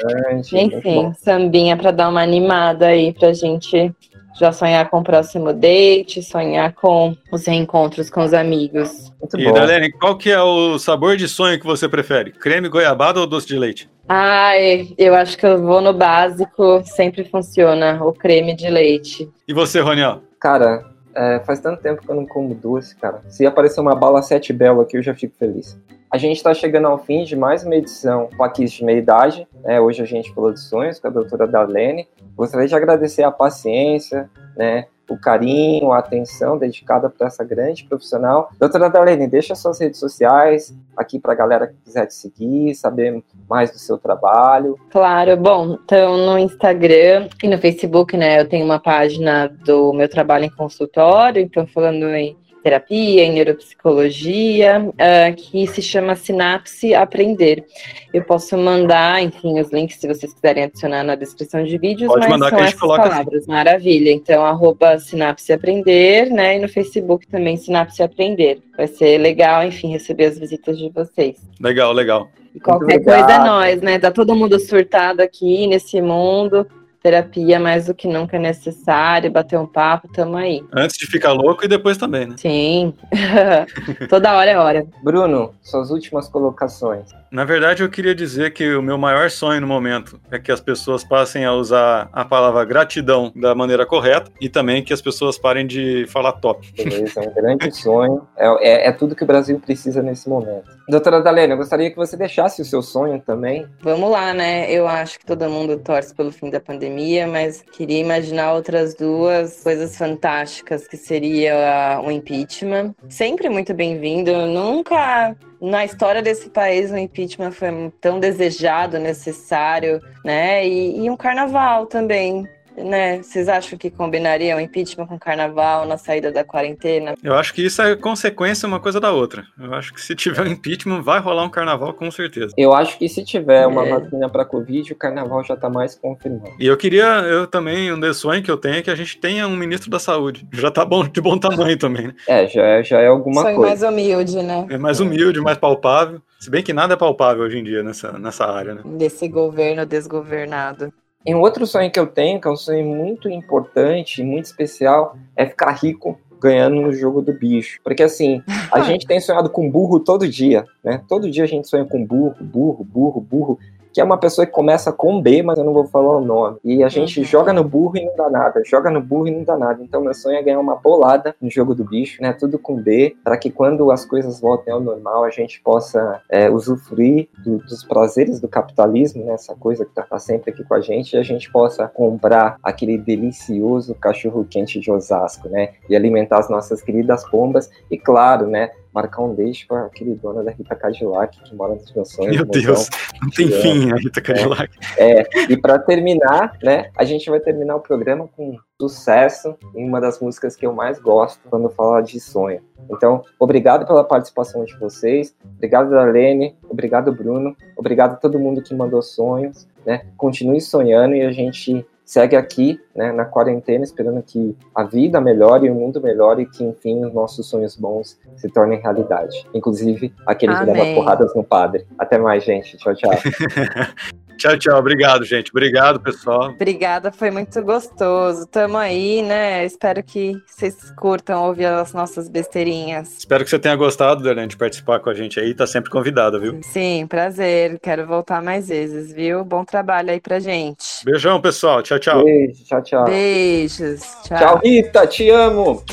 Grande, Enfim, sambinha para dar uma animada aí pra gente já sonhar com o próximo date, sonhar com os reencontros com os amigos. Muito e, bom. Darlene, qual que é o sabor de sonho que você prefere? Creme, goiabada ou doce de leite? Ai, eu acho que eu vou no básico, sempre funciona, o creme de leite. E você, Roniel? Cara, é, faz tanto tempo que eu não como doce, cara. Se aparecer uma bala sete belo aqui, eu já fico feliz. A gente está chegando ao fim de mais uma edição Kiss de Meia Idade. Né? Hoje a gente falou de sonhos com a doutora Darlene. Gostaria de agradecer a paciência, né? o carinho, a atenção dedicada para essa grande profissional. Doutora Darlene, deixa suas redes sociais aqui para a galera que quiser te seguir, saber mais do seu trabalho. Claro, bom, então no Instagram e no Facebook, né, eu tenho uma página do meu trabalho em consultório, então falando em terapia, em neuropsicologia, uh, que se chama Sinapse Aprender. Eu posso mandar, enfim, os links se vocês quiserem adicionar na descrição de vídeos, Pode mas mandar são que a gente essas coloca palavras, maravilha. Então, arroba Sinapse Aprender, né, e no Facebook também Sinapse Aprender. Vai ser legal, enfim, receber as visitas de vocês. Legal, legal. E qualquer coisa é nós, né? Tá todo mundo surtado aqui nesse mundo. Terapia mais do que nunca é necessário, bater um papo, tamo aí. Antes de ficar louco e depois também, né? Sim. Toda hora é hora. Bruno, suas últimas colocações. Na verdade, eu queria dizer que o meu maior sonho no momento é que as pessoas passem a usar a palavra gratidão da maneira correta e também que as pessoas parem de falar top. Beleza, é um grande sonho. É, é, é tudo que o Brasil precisa nesse momento. Doutora Dalena, eu gostaria que você deixasse o seu sonho também. Vamos lá, né? Eu acho que todo mundo torce pelo fim da pandemia, mas queria imaginar outras duas coisas fantásticas, que seria o impeachment. Sempre muito bem-vindo. Nunca na história desse país o impeachment foi tão desejado, necessário, né? E, e um carnaval também. Né? Vocês acham que combinaria o impeachment com carnaval na saída da quarentena? Eu acho que isso é consequência uma coisa da outra. Eu acho que se tiver um impeachment, vai rolar um carnaval com certeza. Eu acho que se tiver uma É. vacina para Covid, o carnaval já tá mais confirmado. E eu queria, eu também, um desse sonho que eu tenho é que a gente tenha um ministro da saúde. Já tá bom, de bom tamanho também, né? É, já, é- já é alguma Sonho coisa. mais humilde, né? É mais humilde, mais palpável. Se bem que nada é palpável hoje em dia nessa, nessa área, né? Desse governo desgovernado. E um outro sonho que eu tenho, que é um sonho muito importante, muito especial, é ficar rico ganhando no jogo do bicho. Porque assim, a gente tem sonhado com burro todo dia, né? Todo dia a gente sonha com burro, burro, burro, burro. Que é uma pessoa que começa com B, mas eu não vou falar o nome. E a gente uhum. joga no burro e não dá nada, joga no burro e não dá nada. Então meu sonho é ganhar uma bolada no jogo do bicho, né? Tudo com B, para que quando as coisas voltem ao normal, a gente possa é, usufruir do, dos prazeres do capitalismo, né? Essa coisa que tá, tá sempre aqui com a gente, e a gente possa comprar aquele delicioso cachorro quente de Osasco, né? E alimentar as nossas queridas pombas e, claro, né? Marcar um beijo com aquele dono da Rita Cadillac que mora nos meus sonhos. Meu Deus, não tem fim a Rita Cadillac. É, é e para terminar, né, a gente vai terminar o programa com sucesso em uma das músicas que eu mais gosto quando falo de sonho. Então, obrigado pela participação de vocês, obrigado Darlene, obrigado Bruno, obrigado a todo mundo que mandou sonhos, né? Continue sonhando e a gente segue aqui, né, na quarentena, esperando que a vida melhore, o mundo melhore e que, enfim, os nossos sonhos bons se tornem realidade. Inclusive, aquele Amém. que dava porradas no padre. Até mais, gente. Tchau, tchau. Tchau, tchau. Obrigado, gente. Obrigado, pessoal. Obrigada, foi muito gostoso. Tamo aí, né? Espero que vocês curtam ouvir as nossas besteirinhas. Espero que você tenha gostado, Darlene, de participar com a gente aí. Tá sempre convidada, viu? Sim, prazer. Quero voltar mais vezes, viu? Bom trabalho aí pra gente. Beijão, pessoal. Tchau, tchau. Beijo, tchau, tchau. Beijos. Tchau. Tchau, Rita. Te amo.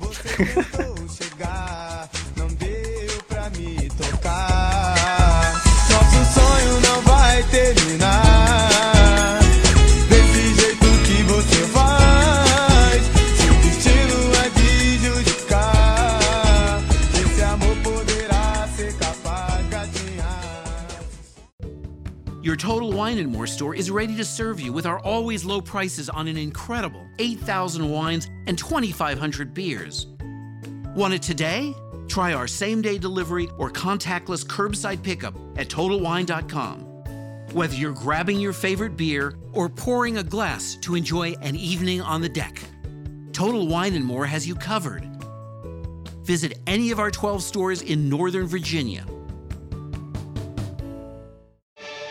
Your Total Wine and More store is ready to serve you with our always low prices on an incredible 8,000 wines and 2,500 beers. Want it today? Try our same day delivery or contactless curbside pickup at TotalWine.com. Whether you're grabbing your favorite beer or pouring a glass to enjoy an evening on the deck, Total Wine and More has you covered. Visit any of our 12 stores in Northern Virginia.